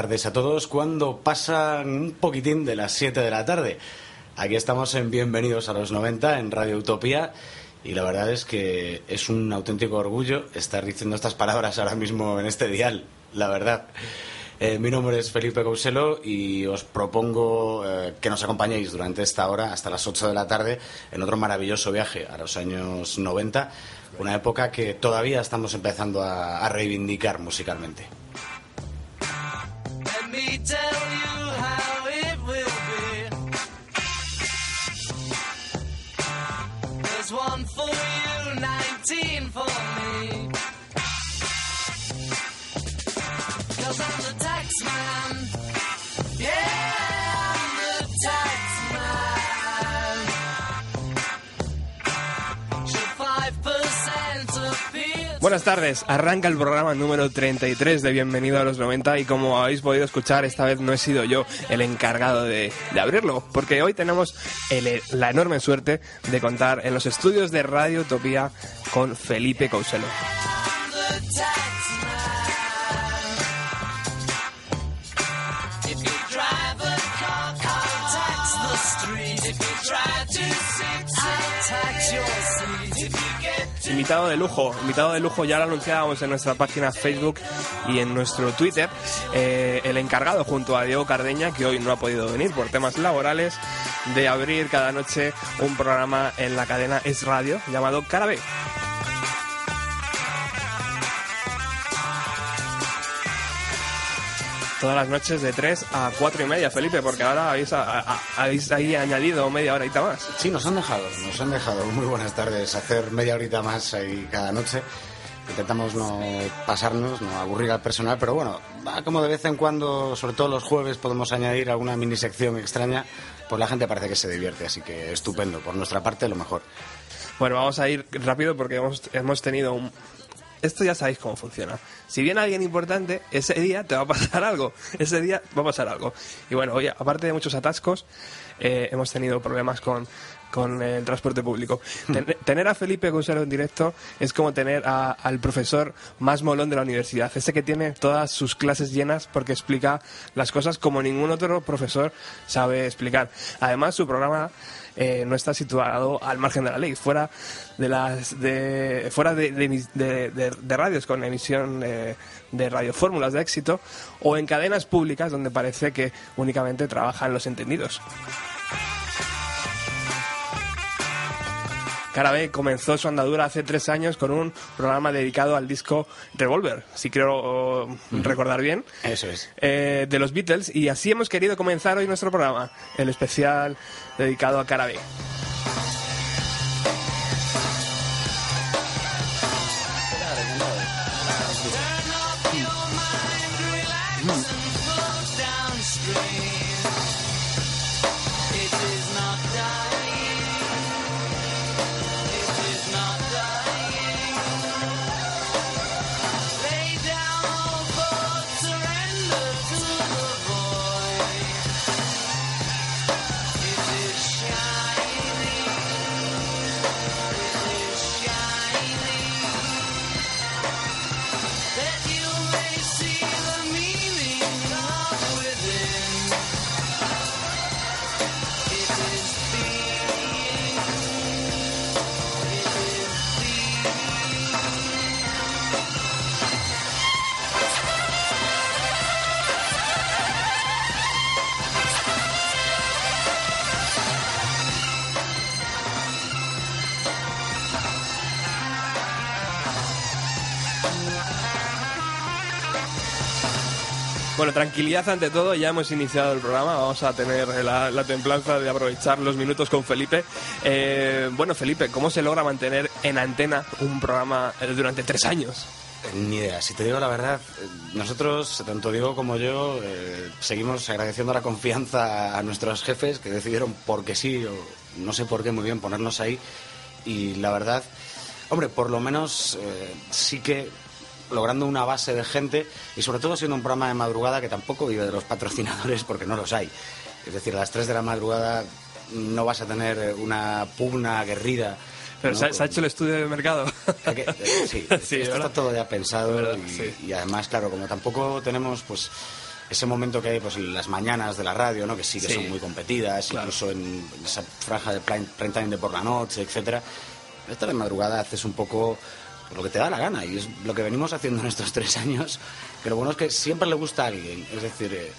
tardes a todos. Cuando pasan un poquitín de las 7 de la tarde. Aquí estamos en Bienvenidos a los 90 en Radio Utopía. Y la verdad es que es un auténtico orgullo estar diciendo estas palabras ahora mismo en este dial, la verdad. Eh, mi nombre es Felipe Couselo y os propongo eh, que nos acompañéis durante esta hora hasta las 8 de la tarde en otro maravilloso viaje a los años 90, una época que todavía estamos empezando a, a reivindicar musicalmente. For you, 19 for me. Buenas tardes, arranca el programa número 33 de Bienvenido a los 90 y como habéis podido escuchar, esta vez no he sido yo el encargado de, de abrirlo, porque hoy tenemos el- la enorme suerte de contar en los estudios de Radio Utopía con Felipe Couselo. Invitado de lujo, invitado de lujo, ya lo anunciábamos en nuestra página Facebook y en nuestro Twitter, eh, el encargado junto a Diego Cardeña, que hoy no ha podido venir por temas laborales, de abrir cada noche un programa en la cadena Es Radio llamado Cara B. Todas las noches de 3 a 4 y media, Felipe, porque ahora habéis, a- a- habéis ahí añadido media horita más. Sí, nos han dejado, nos han dejado. Muy buenas tardes. Hacer media horita más ahí cada noche. Intentamos no pasarnos, no aburrir al personal, pero bueno, como de vez en cuando, sobre todo los jueves, podemos añadir alguna mini sección extraña, pues la gente parece que se divierte, así que estupendo. Por nuestra parte, lo mejor. Bueno, vamos a ir rápido porque hemos, hemos tenido un... Esto ya sabéis cómo funciona. Si viene alguien importante, ese día te va a pasar algo. Ese día va a pasar algo. Y bueno, hoy, aparte de muchos atascos, eh, hemos tenido problemas con, con el transporte público. Ten- tener a Felipe Gonzalo en directo es como tener a- al profesor más molón de la universidad. Ese que tiene todas sus clases llenas porque explica las cosas como ningún otro profesor sabe explicar. Además, su programa eh, no está situado al margen de la ley, fuera de las de fuera de, de de- de- radios con emisión de, de radiofórmulas de éxito o en cadenas públicas donde parece que únicamente trabajan los entendidos. Cara B comenzó su andadura hace tres años con un programa dedicado al disco Revolver, si creo recordar bien Eso es. eh, de los Beatles y así hemos querido comenzar hoy nuestro programa, el especial dedicado a Cara B. Bueno, tranquilidad ante todo, ya hemos iniciado el programa, vamos a tener la, la templanza de aprovechar los minutos con Felipe. Eh, bueno, Felipe, ¿cómo se logra mantener en antena un programa eh, durante tres años? Ni idea, si te digo la verdad, eh, nosotros, tanto Diego como yo, eh, seguimos agradeciendo la confianza a nuestros jefes que decidieron porque sí, o no sé por qué muy bien, ponernos ahí. Y la verdad, hombre, por lo menos eh, sí que logrando una base de gente y sobre todo siendo un programa de madrugada que tampoco vive de los patrocinadores porque no los hay. Es decir, a las 3 de la madrugada no vas a tener eh, una pugna aguerrida. Pero ¿no? ¿se, ha- se ha hecho el estudio de mercado. Que- eh, sí, Sí, esto ¿verdad? está todo ya pensado ¿Verdad? y, Sí. y además, claro, como tampoco tenemos pues ese momento que hay pues en las mañanas de la radio, ¿no? que sí que Sí. son muy competidas, Claro. incluso en esa franja de prime time de por la noche, etcétera. Esta de madrugada haces un poco lo que te da la gana y es lo que venimos haciendo en estos tres años, que lo bueno es que siempre le gusta a alguien, es decir, eh,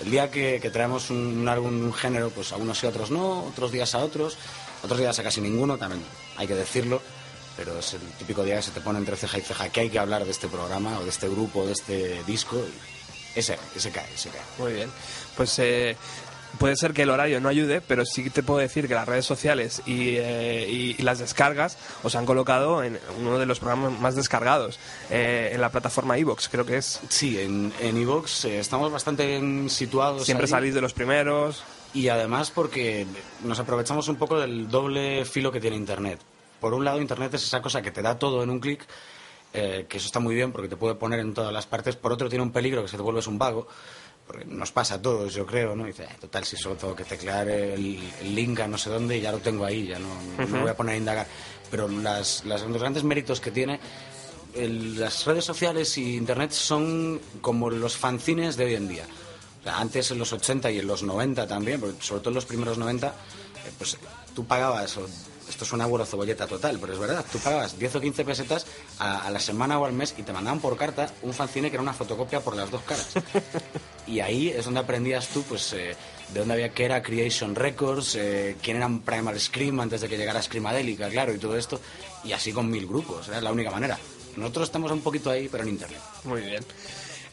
el día que, traemos un, un álbum, un género, pues a unos y a otros no, otros días a otros, otros días a casi ninguno, también hay que decirlo, pero es el típico día que se te pone entre ceja y ceja que hay que hablar de este programa o de este grupo, o de este disco, y ese, ese cae, ese cae. Muy bien. Pues eh, puede ser que el horario no ayude, pero sí te puedo decir que las redes sociales y, eh, y- y las descargas os han colocado en uno de los programas más descargados eh, en la plataforma iVoox, creo que es. Sí, en en iVoox eh, estamos bastante situados. Siempre ahí. salís de los primeros. Y además porque nos aprovechamos un poco del doble filo que tiene Internet. Por un lado, Internet es esa cosa que te da todo en un clic, eh, que eso está muy bien porque te puede poner en todas las partes. Por otro, tiene un peligro que se te vuelves un vago, porque nos pasa a todos, yo creo, ¿no? Y dices, "Eh, total, si solo tengo que teclear el, el link a no sé dónde y ya lo tengo ahí, ya no, no me voy a poner a indagar. Pero las, las- los grandes méritos que tiene el- las redes sociales y internet son como los fanzines de hoy en día. O sea, antes en los 80 y en los 90 también, sobre todo en los primeros 90, eh, pues tú pagabas, o- esto es una abuelo cebolleta total, pero es verdad, tú pagabas 10 o 15 pesetas a, a la semana o al mes y te mandaban por carta un fanzine que era una fotocopia por las dos caras. Y ahí es donde aprendías tú, pues, eh, de dónde había que era Creation Records, eh, quién eran Primal Scream antes de que llegara Screamadélica, claro, y todo esto. Y así con mil grupos, era la única manera. Nosotros estamos un poquito ahí, pero en Internet. Muy bien.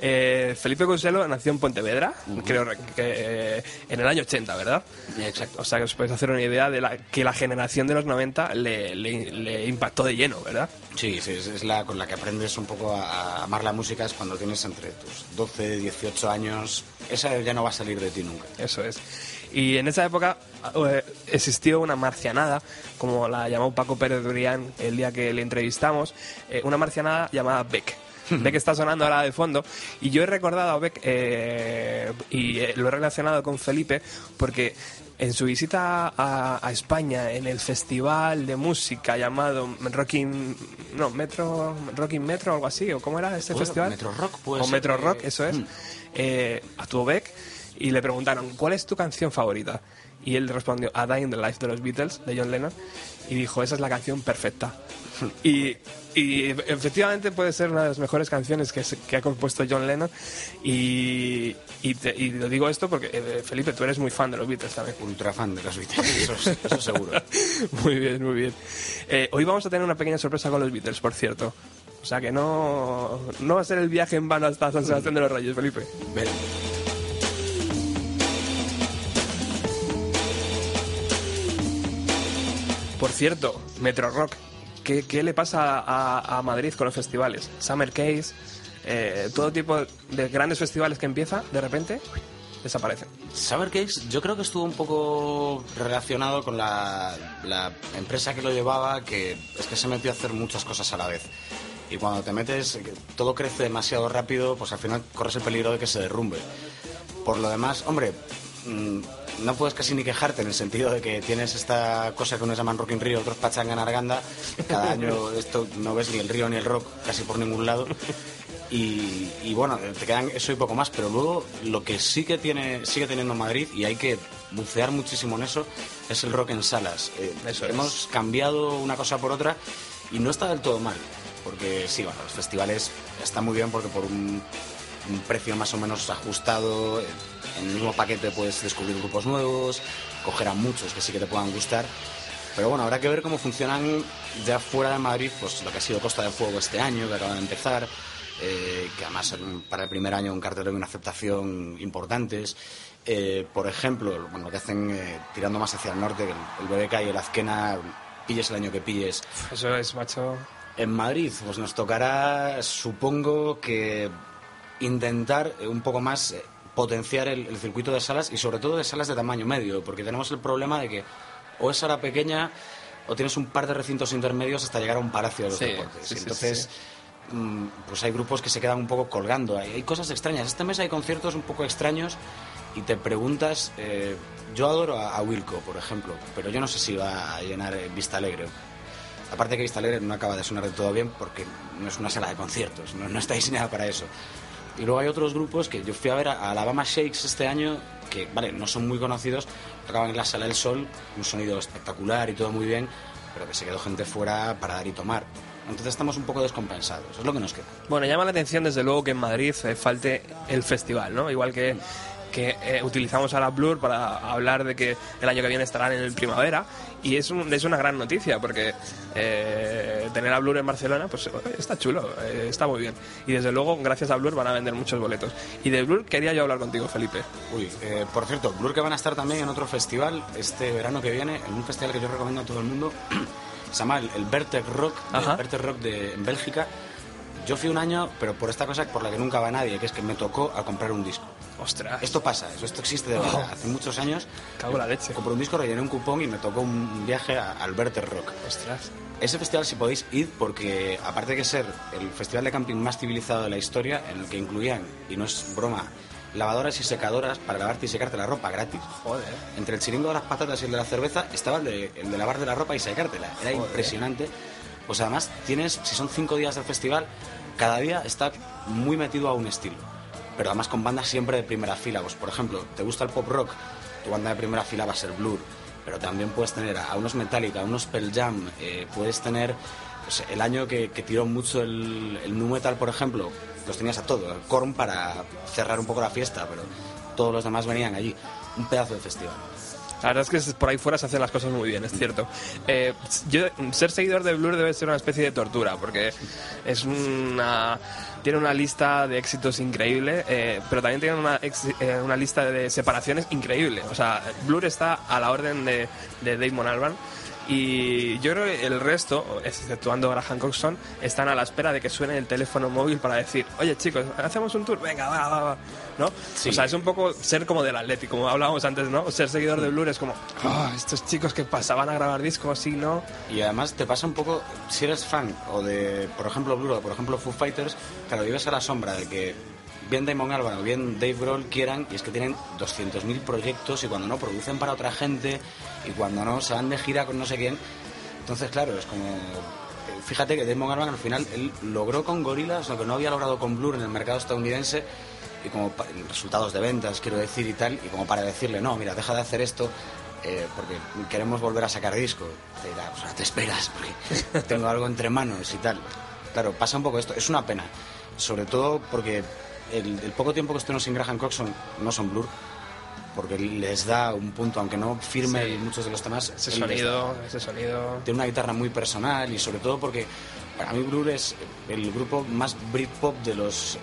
Eh, Felipe Conselo nació en Pontevedra, creo que eh, en el año 80, ¿verdad? Exacto. O sea que os podéis hacer una idea de la, que la generación de los 90 le, le- le impactó de lleno, ¿verdad? Sí, sí, es, es la con la que aprendes un poco a, amar la música, es cuando tienes entre tus 12, 18 años. Esa ya no va a salir de ti nunca. Eso es. Y en esa época eh, existió una marcianada, como la llamó Paco Pérez Durián el día que le entrevistamos, eh, una marcianada llamada Beck. Beck está sonando ahora de fondo. Y yo he recordado a Beck eh, y eh, lo he relacionado con Felipe porque en su visita a, a España en el festival de música llamado Rocking no Metro Rocking Metro o algo así o cómo era este Puede- festival Metro Rock o ser Metro que- Rock eso es Mm. eh, actuó Beck y le preguntaron ¿cuál es tu canción favorita? y él respondió A Day in the Life de los Beatles de John Lennon y dijo esa es la canción perfecta y, y efectivamente puede ser una de las mejores canciones que, se- que ha compuesto John Lennon y, y, te- y lo digo esto porque eh, Felipe tú eres muy fan de los Beatles también Ultra fan de los Beatles, eso, es- eso seguro. muy bien, muy bien. Eh, hoy vamos a tener una pequeña sorpresa con los Beatles, por cierto. O sea que no, no va a ser el viaje en vano hasta San Sebastián de los Reyes, Felipe. Por cierto, Metro Rock, ¿qué, qué le pasa a, Madrid con los festivales? Summer Case, eh, todo tipo de grandes festivales que empieza, de repente, desaparecen. Saber Cakes yo creo que estuvo un poco relacionado con la, empresa que lo llevaba, que es que se metió a hacer muchas cosas a la vez. Y cuando te metes, todo crece demasiado rápido, pues al final corres el peligro de que se derrumbe. Por lo demás, hombre, mm, no puedes casi ni quejarte en el sentido de que tienes esta cosa que unos llaman Rock in Rio, otros Pachanga en Arganda. Cada año esto no ves ni el río ni el rock casi por ningún lado. Y, y bueno, te quedan eso y poco más, pero luego lo que sí que tiene, sigue teniendo Madrid, y hay que bucear muchísimo en eso, es el rock en salas. Eh, Eso es. hemos cambiado una cosa por otra y no está del todo mal, porque sí, bueno, los festivales están muy bien porque por un, un precio más o menos ajustado, eh, en el mismo paquete puedes descubrir grupos nuevos, coger a muchos que sí que te puedan gustar. Pero bueno, habrá que ver cómo funcionan ya fuera de Madrid, pues lo que ha sido Costa del Fuego este año, que acaba de empezar, eh, que además para el primer año un cartelero y una aceptación importantes. Eh, por ejemplo, bueno, lo que hacen eh, tirando más hacia el norte, que el, el BBK y el Azquena, pilles el año que pilles. Eso es, macho. En Madrid, pues nos tocará, supongo que intentar eh, un poco más eh, potenciar el, el circuito de salas y sobre todo de salas de tamaño medio, porque tenemos el problema de que o es sala pequeña o tienes un par de recintos intermedios hasta llegar a un palacio de los Sí, deportes. sí, sí, Entonces, mm, pues hay grupos que se quedan un poco colgando. Hay, hay cosas extrañas. Este mes hay conciertos un poco extraños y te preguntas, eh, yo adoro a, a Wilco, por ejemplo, pero yo no sé si va a llenar eh, Vista Alegre. Aparte que Vista Alegre no acaba de sonar de todo bien porque no es una sala de conciertos, no, no está diseñada para eso. Y luego hay otros grupos que yo fui a ver a Alabama Shakes este año, que, vale, no son muy conocidos, tocaban en la Sala del Sol, un sonido espectacular y todo muy bien, pero que se quedó gente fuera para dar y tomar. Entonces estamos un poco descompensados, es lo que nos queda. Bueno, llama la atención desde luego que en Madrid eh, falte el festival, ¿no? Igual que, que eh, utilizamos a la Blur para hablar de que el año que viene estarán en el primavera y es, un- es una gran noticia porque eh, tener a Blur en Barcelona pues está chulo, eh, está muy bien y desde luego gracias a Blur van a vender muchos boletos y de Blur quería yo hablar contigo Felipe Uy, eh, por cierto, Blur que van a estar también en otro festival este verano que viene, en un festival que yo recomiendo a todo el mundo, se llama el, el Vertec Rock, el. Vertec Rock de en Bélgica. Yo fui un año, pero por esta cosa por la que nunca va nadie, que es que me tocó a comprar un disco. Ostras, Esto pasa, eso, esto existe de verdad. Hace muchos años cago la leche compré un disco, rellené un cupón y me tocó un viaje a- al Vertec Rock. ostras Ese festival si podéis ir porque aparte de ser el festival de camping más civilizado de la historia, en el que incluían, y no es broma, lavadoras y secadoras para lavarte y secarte la ropa gratis. joder Entre el chiringo de las patatas y el de la cerveza estaba el de, el de lavarte la ropa y secártela. Era impresionante. Pues además tienes, si son cinco días del festival, cada día está muy metido a un estilo. Pero además con bandas siempre de primera fila. Pues por ejemplo, ¿te gusta el pop rock? Tu banda de primera fila va a ser Blur. Pero también puedes tener a unos Metallica, a unos Pearl Jam, eh, puedes tener pues, el año que, tiró mucho el, el nu metal, por ejemplo, los tenías a todos. Korn para cerrar un poco la fiesta, pero todos los demás venían allí. Un pedazo de festival. La verdad es que por ahí fuera se hacen las cosas muy bien, es cierto. Eh, yo, ser seguidor de Blur debe ser una especie de tortura, porque es una tiene una lista de éxitos increíble, eh, pero también tiene una, ex- eh, una lista de separaciones increíble. O sea, Blur está a la orden de, de Damon Albarn. Y yo creo que el resto, exceptuando Graham Coxon, están a la espera de que suene el teléfono móvil para decir, oye chicos, hacemos un tour, venga, va, va, va. ¿No? Sí. O sea, es un poco ser como del Atlético, como hablábamos antes, ¿no? Ser seguidor de Blur es como, "Ah, estos chicos que pasaban a grabar discos, sí, ¿no? Y además te pasa un poco, si eres fan o de, por ejemplo, Blur o por ejemplo Foo Fighters, claro, vives a la sombra de que bien Damon Albarn o bien Dave Grohl quieran, y es que tienen 200.000 proyectos y cuando no producen para otra gente y cuando no se van de gira con no sé quién. Entonces, claro, es como... eh, Fíjate que Damon Albarn al final él logró con Gorillaz lo que no había logrado con Blur en el mercado estadounidense y como resultados de ventas, quiero decir, y tal, y como para decirle, no, mira, deja de hacer esto eh, porque queremos volver a sacar disco. Te dirá, pues ahora te esperas, porque tengo algo entre manos y tal. Claro, pasa un poco esto. Es una pena, sobre todo porque el, el poco tiempo que estuvimos sin Graham Coxon no son Blur, porque les da un punto, aunque no firme Sí. muchos de los temas. Ese sonido, ese sonido... Tiene una guitarra muy personal y sobre todo porque para mí Blur es el grupo más Britpop de los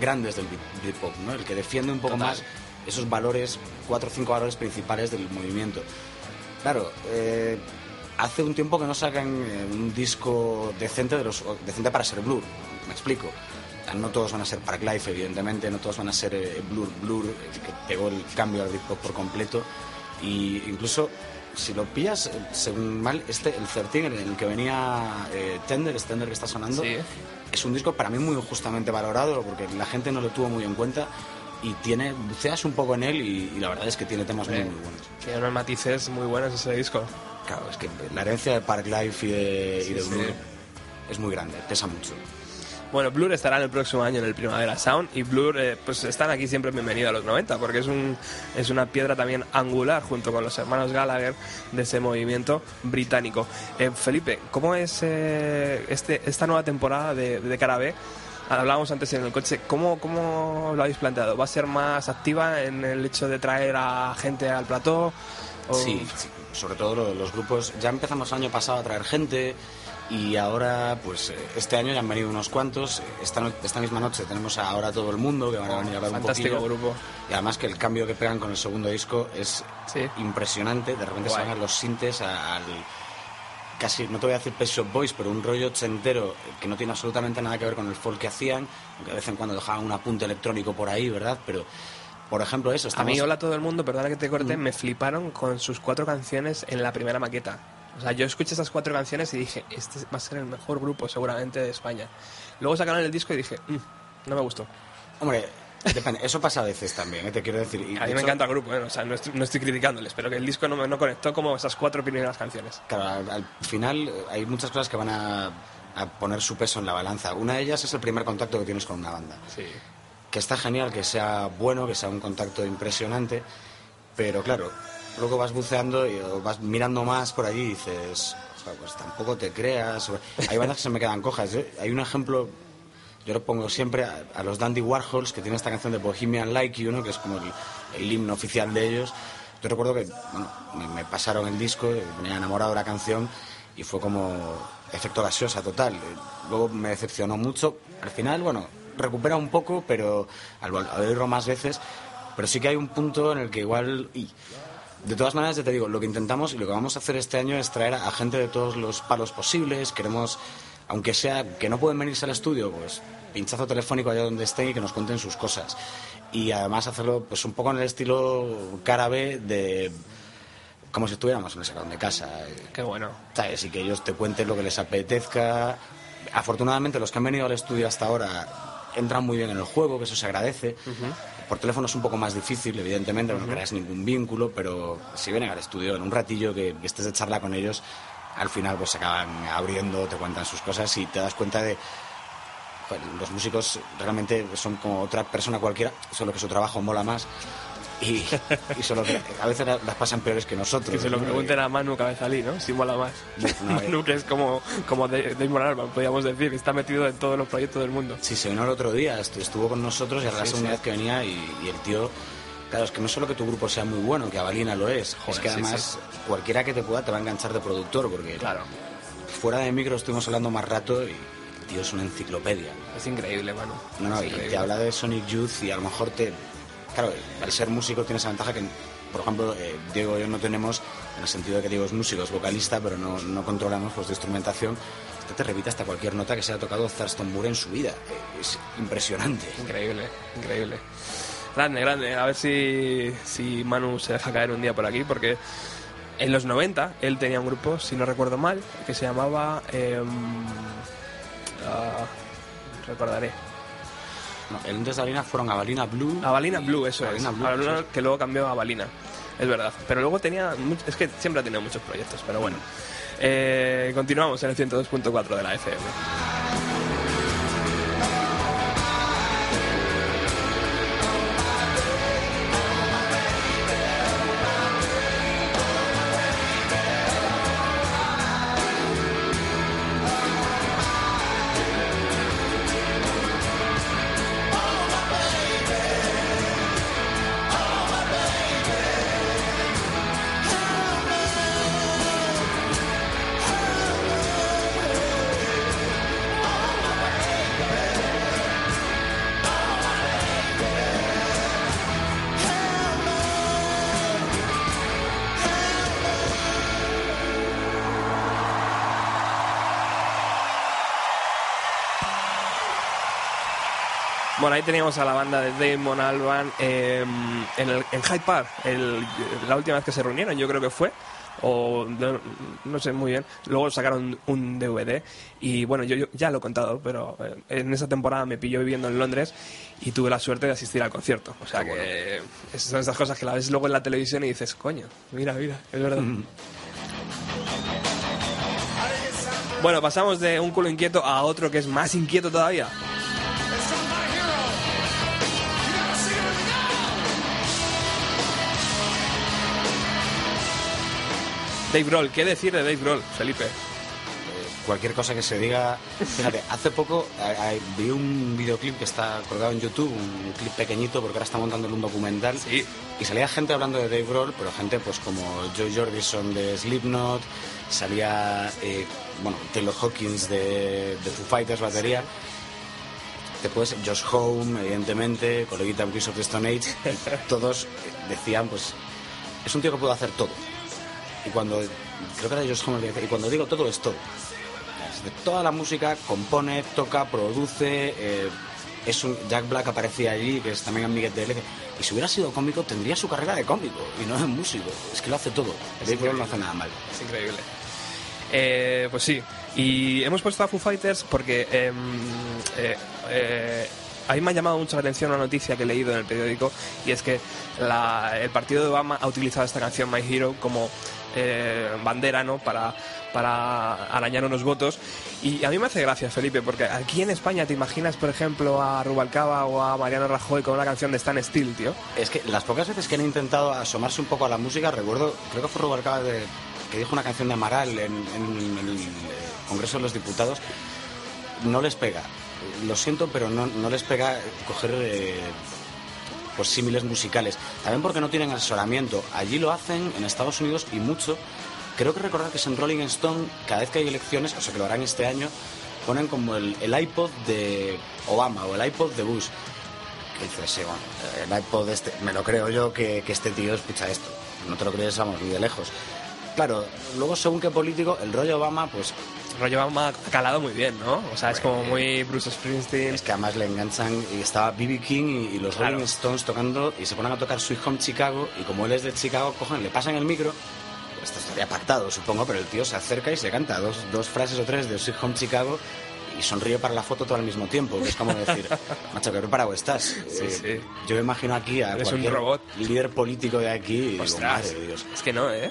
grandes del Brit- Britpop, ¿no? El que defiende un poco Total. más esos valores, cuatro o cinco valores principales del movimiento. Claro, eh, hace un tiempo que no sacan eh, un disco decente, de los, decente para ser Blur, me explico. No todos van a ser Park Life, evidentemente, no todos van a ser eh, Blur, Blur, eh, que pegó el cambio al Britpop por completo. Y incluso, si lo pillas, eh, según mal, este, el 13 en el que venía eh, Tender, este Tender que está sonando, Sí. es un disco para mí muy justamente valorado, porque la gente no lo tuvo muy en cuenta y tiene, buceas un poco en él y, y la verdad es que tiene temas muy, muy buenos. Tiene unos matices muy buenos ese disco. Claro, es que la herencia de Park Life y de, y de Sí, Blur sí. es muy grande, pesa mucho. Bueno, Blur estará el próximo año en el Primavera Sound y Blur eh, pues están aquí siempre bienvenidos a los 90 porque es, un, es una piedra también angular junto con los hermanos Gallagher de ese movimiento británico. Eh, Felipe, ¿cómo es eh, este, esta nueva temporada de, de Cara B? Hablábamos antes en el coche, ¿cómo, ¿cómo lo habéis planteado? ¿Va a ser más activa en el hecho de traer a gente al plató? O- Sí, sobre todo los grupos. Ya empezamos el año pasado a traer gente y ahora, pues eh, este año ya han venido unos cuantos. Esta, no- esta misma noche tenemos a ahora todo el mundo que van a venir a ver un poquillo. grupo. Y además que el cambio que pegan con el segundo disco es Sí. impresionante. De repente se Guay. van los sintes a- al casi, no te voy a decir Pet Shop Boys, pero un rollo ochentero que no tiene absolutamente nada que ver con el folk que hacían, aunque de vez en cuando dejaban un apunte electrónico por ahí, ¿verdad? Pero, por ejemplo, eso, A estamos... mí, hola a todo el mundo, perdona que te Mm. corte, me fliparon con sus cuatro canciones en la primera maqueta. O sea, yo escuché esas cuatro canciones y dije, este va a ser el mejor grupo seguramente de España. Luego sacaron el disco y dije, "Mm, no me gustó. Hombre, depende, eso pasa a veces también, ¿eh? te quiero decir. Y, A de mí me encanta el grupo, ¿eh? o sea, no estoy, no estoy criticándoles, pero que el disco no, me, no conectó como esas cuatro primeras canciones. Claro, al, al final eh, hay muchas cosas que van a, a poner su peso en la balanza. Una de ellas es el primer contacto que tienes con una banda. Sí. que está genial, que sea bueno, que sea un contacto impresionante, pero claro, luego vas buceando y vas mirando más por allí y dices, "Joder, pues tampoco te creas. Hay bandas que se me quedan cojas. Yo- hay un ejemplo, yo lo pongo siempre a, a los Dandy Warhols, que tienen esta canción de Bohemian Like You, ¿no? que es como el, el himno oficial de ellos. Yo recuerdo que bueno, me, me pasaron el disco, me he enamorado de la canción y fue como efecto gaseosa total. Luego me decepcionó mucho. Al final, bueno, recupera un poco, pero al, al oírlo más veces, pero sí que hay un punto en el que igual... y, de todas maneras, ya te digo, lo que intentamos y lo que vamos a hacer este año es traer a gente de todos los palos posibles. Queremos, aunque sea que no pueden venirse al estudio, pues pinchazo telefónico allá donde estén y que nos cuenten sus cosas. Y además hacerlo pues un poco en el estilo cara B de como si estuviéramos en el salón de casa. Qué bueno. ¿sabes? Y que ellos te cuenten lo que les apetezca. Afortunadamente, los que han venido al estudio hasta ahora entran muy bien en el juego, que eso se agradece. Por teléfono es un poco más difícil, evidentemente, no creas ningún vínculo, pero si vienen al estudio en un ratillo que, que estés de charla con ellos, al final pues se acaban abriendo, te cuentan sus cosas y te das cuenta de. joder, los músicos realmente son como otra persona cualquiera, solo que su trabajo mola más. Y, y solo que a veces la- las pasan peores que nosotros. Que se lo ¿no? pregunten a Manu Cabezalí, ¿no? Si mola más. No, eh. Manu, que es como, como Dave podríamos decir, que está metido en todos los proyectos del mundo. Sí, se vino el otro día, estu- estuvo con nosotros y era la segunda sí. vez que venía y, y el tío... Claro, es que no solo que tu grupo sea muy bueno, que Avalina lo es, Joder, es que sí, además cualquiera que te pueda te va a enganchar de productor, porque Claro. fuera de micro estuvimos hablando más rato y el tío es una enciclopedia. Es increíble, Manu. No, no, y te habla de Sonic Youth y a lo mejor te... Claro, al ser músico tienes esa ventaja que, por ejemplo, eh, Diego y yo no tenemos, en el sentido de que Diego es músico, es vocalista, pero no, no controlamos pues, de instrumentación. Este te repite hasta cualquier nota que se haya tocado Thurston en su vida. Es impresionante. Increíble, increíble. Grande, grande. A ver si, si Manu se deja caer un día por aquí, porque en los 90 él tenía un grupo, si no recuerdo mal, que se llamaba... em, ah, recordaré. No, el antes de Avalina fueron Avalina Blue. Avalina y- Blue, eso Avalina es. Blue, Avalina, es. que luego cambió a Avalina. Es verdad. Pero luego tenía... Es que siempre ha tenido muchos proyectos, pero bueno. Eh, continuamos en el 102.4 de la FM. Ahí teníamos a la banda de Damon Alban eh, en, el, en Hyde Park, el- la última vez que se reunieron, yo creo que fue, o no, no sé muy bien. Luego sacaron un DVD y bueno, yo, yo ya lo he contado, pero eh, en esa temporada me pilló viviendo en Londres y tuve la suerte de asistir al concierto. O sea que esas son esas cosas que la ves luego en la televisión y dices, coño, mira, mira, es verdad. Bueno, pasamos de un culo inquieto a otro que es más inquieto todavía. Dave Grohl, ¿qué decir de Dave Grohl, Felipe? cualquier cosa que se diga. Fíjate, hace poco eh, eh, vi un videoclip que está colgado en YouTube, un clip pequeñito, porque ahora está montando un documental. Sí. Y salía gente hablando de Dave Grohl, pero gente pues como Joe Jordison de Slipknot, salía, eh, bueno, Taylor Hawkins de, de Foo Fighters, batería. Después Josh Home, evidentemente, coleguita Chris of the Stone Age, todos decían, pues, es un tío que puede hacer todo. Y cuando, creo que era Josh Home el decía, y cuando digo todo es todo. De toda la música, compone, toca, produce, eh, es un, Jack Black aparecía allí, que es también amiguete de él, y si hubiera sido cómico tendría su carrera de cómico, y no de músico. Es que lo hace todo. Dave Grohl no hace nada mal. Es increíble. Eh, pues sí, y hemos puesto a Foo Fighters porque em, eh, eh, a mí me ha llamado mucho la atención una noticia que he leído en el periódico y es que la- el partido de Obama ha utilizado esta canción My Hero como eh, bandera ¿no? para, para arañar unos votos y a mí me hace gracia Felipe porque aquí en España te imaginas por ejemplo a Rubalcaba o a Mariano Rajoy con una canción de Stan Steel tío Es que las pocas veces que han intentado asomarse un poco a la música, recuerdo, creo que fue Rubalcaba que dijo una canción de Amaral en, el Congreso de los Diputados, no les pega. Lo siento, pero no, no les pega coger eh, pues símiles musicales. También porque no tienen asesoramiento. Allí lo hacen en Estados Unidos y mucho. Creo que recordar que es en Rolling Stone, cada vez que hay elecciones, o sea que lo harán este año, ponen como el, iPod de Obama o el iPod de Bush. Que dices, sí, bueno, el iPod este, me lo creo yo que, este tío escucha esto. No te lo crees, vamos, ni de lejos. Claro, luego según qué político, el rollo Obama, pues rollo ha calado muy bien ¿no? o sea es como muy Bruce Springsteen es que además le enganchan y estaba B.B. King y, y los Claro. Rolling Stones tocando y se ponen a tocar Sweet Home Chicago y como él es de Chicago, cogen, le pasan el micro. Esto estaría pactado, supongo, pero el tío se acerca y se canta dos, dos frases o tres de Sweet Home Chicago y sonríe para la foto todo al mismo tiempo. que es como decir, macho, qué preparado estás. Sí, Eh, sí. Yo me imagino aquí a Eres un cualquier robot. líder político de aquí y digo, Ostras, madre de Dios. es que no, ¿eh?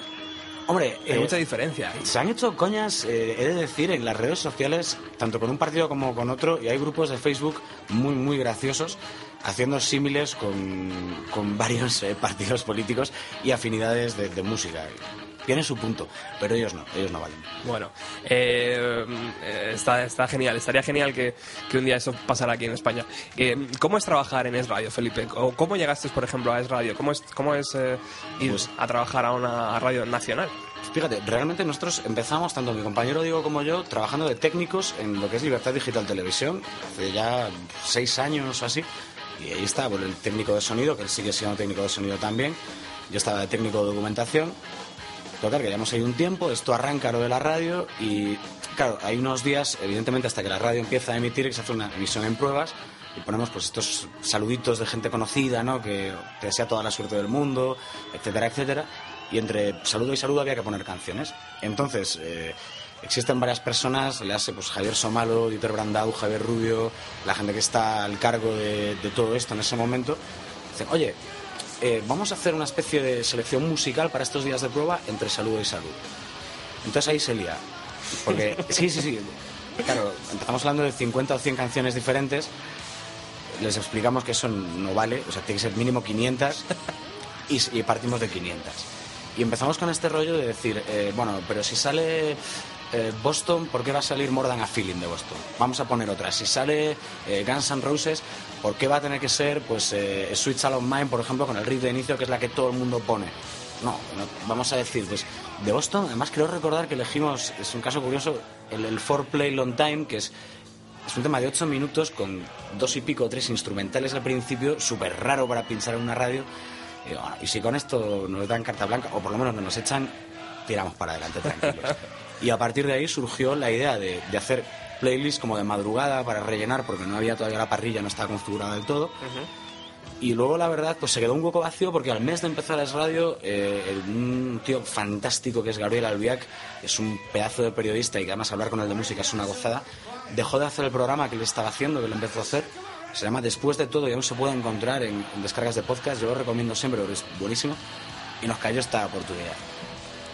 Hombre, Hay eh, mucha diferencia. se han hecho coñas, eh, he de decir, en las redes sociales, tanto con un partido como con otro, y hay grupos de Facebook muy, muy graciosos, haciendo símiles con, con varios eh, partidos políticos y afinidades de, de música. Tiene su punto, pero ellos no, ellos no valen. Bueno, eh, está, está genial, estaría genial que, que un día eso pasara aquí en España. Eh, ¿Cómo es trabajar en Es Radio, Felipe? ¿O cómo llegaste, por ejemplo, a Es Radio? ¿Cómo es, cómo es eh, ir Pues- a trabajar a una radio nacional? Fíjate, realmente nosotros empezamos, tanto mi compañero Diego como yo, trabajando de técnicos en lo que es Libertad Digital Televisión, hace ya seis años o así. Y ahí está, bueno, el técnico de sonido, que él sigue siendo técnico de sonido también. Yo estaba de técnico de documentación. Total, que llevamos ahí un tiempo, esto arranca lo de la radio y, claro, hay unos días, evidentemente, hasta que la radio empieza a emitir, que se hace una emisión en pruebas y ponemos pues estos saluditos de gente conocida, ¿no? Que te desea toda la suerte del mundo, etcétera, etcétera. Y entre saludo y saludo había que poner canciones. Entonces, eh, existen varias personas, le hace pues Javier Somalo, Dieter Brandau, Javier Rubio, la gente que está al cargo de, de todo esto en ese momento, dicen, oye, eh, vamos a hacer una especie de selección musical para estos días de prueba entre saludo y saludo. Entonces ahí se lía. Porque, sí, sí, sí. Claro, empezamos hablando de 50 o 100 canciones diferentes. Les explicamos que eso no vale, o sea, tiene que ser mínimo 500 y, y partimos de 500. Y empezamos con este rollo de decir, eh, bueno, pero si sale eh, Boston, ¿por qué va a salir More Than a Feeling de Boston? Vamos a poner otra. Si sale eh, Guns N' Roses, ¿por qué va a tener que ser pues eh, Sweet Child por ejemplo, con el riff de inicio, que es la que todo el mundo pone? No, vamos a decir, pues de Boston, además creo recordar que elegimos, es un caso curioso, el, el Four Play Long Time, que es es un tema de ocho minutos con dos y pico, tres instrumentales al principio, súper raro para pinchar en una radio. Y, si con esto nos dan carta blanca, o por lo menos no nos echan, tiramos para adelante tranquilos. y a partir de ahí surgió la idea de, de hacer playlists como de madrugada para rellenar, porque no había todavía la parrilla, no estaba configurada del todo. Y luego, la verdad, pues se quedó un hueco vacío porque al mes de empezar Es Radio, eh, el- un tío fantástico que es Gabriel Albiac, es un pedazo de periodista y que además hablar con él de música es una gozada, dejó de hacer el programa que le estaba haciendo, que lo empezó a hacer. Se llama Después de todo y aún se puede encontrar en, en descargas de podcast. Yo lo recomiendo siempre porque es buenísimo. Y nos cayó esta oportunidad.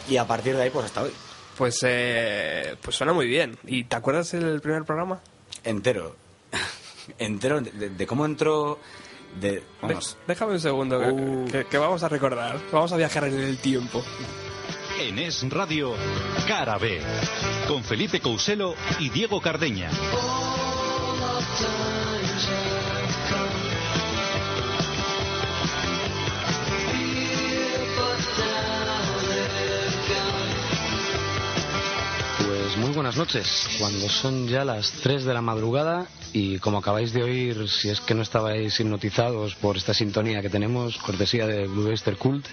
Y a partir de ahí, pues hasta hoy. Pues, eh, pues suena muy bien. ¿Y te acuerdas el primer programa? Entero. Entero de, cómo entró. De, vamos. De- déjame un segundo, que- Uh. que, que vamos a recordar. Vamos a viajar en el tiempo. En Es Radio, Cara B, con Felipe Couselo y Diego Cardeña. Buenas noches, cuando son ya las 3 de la madrugada y como acabáis de oír, si es que no estabais hipnotizados por esta sintonía que tenemos, cortesía de Blue Oyster Cult,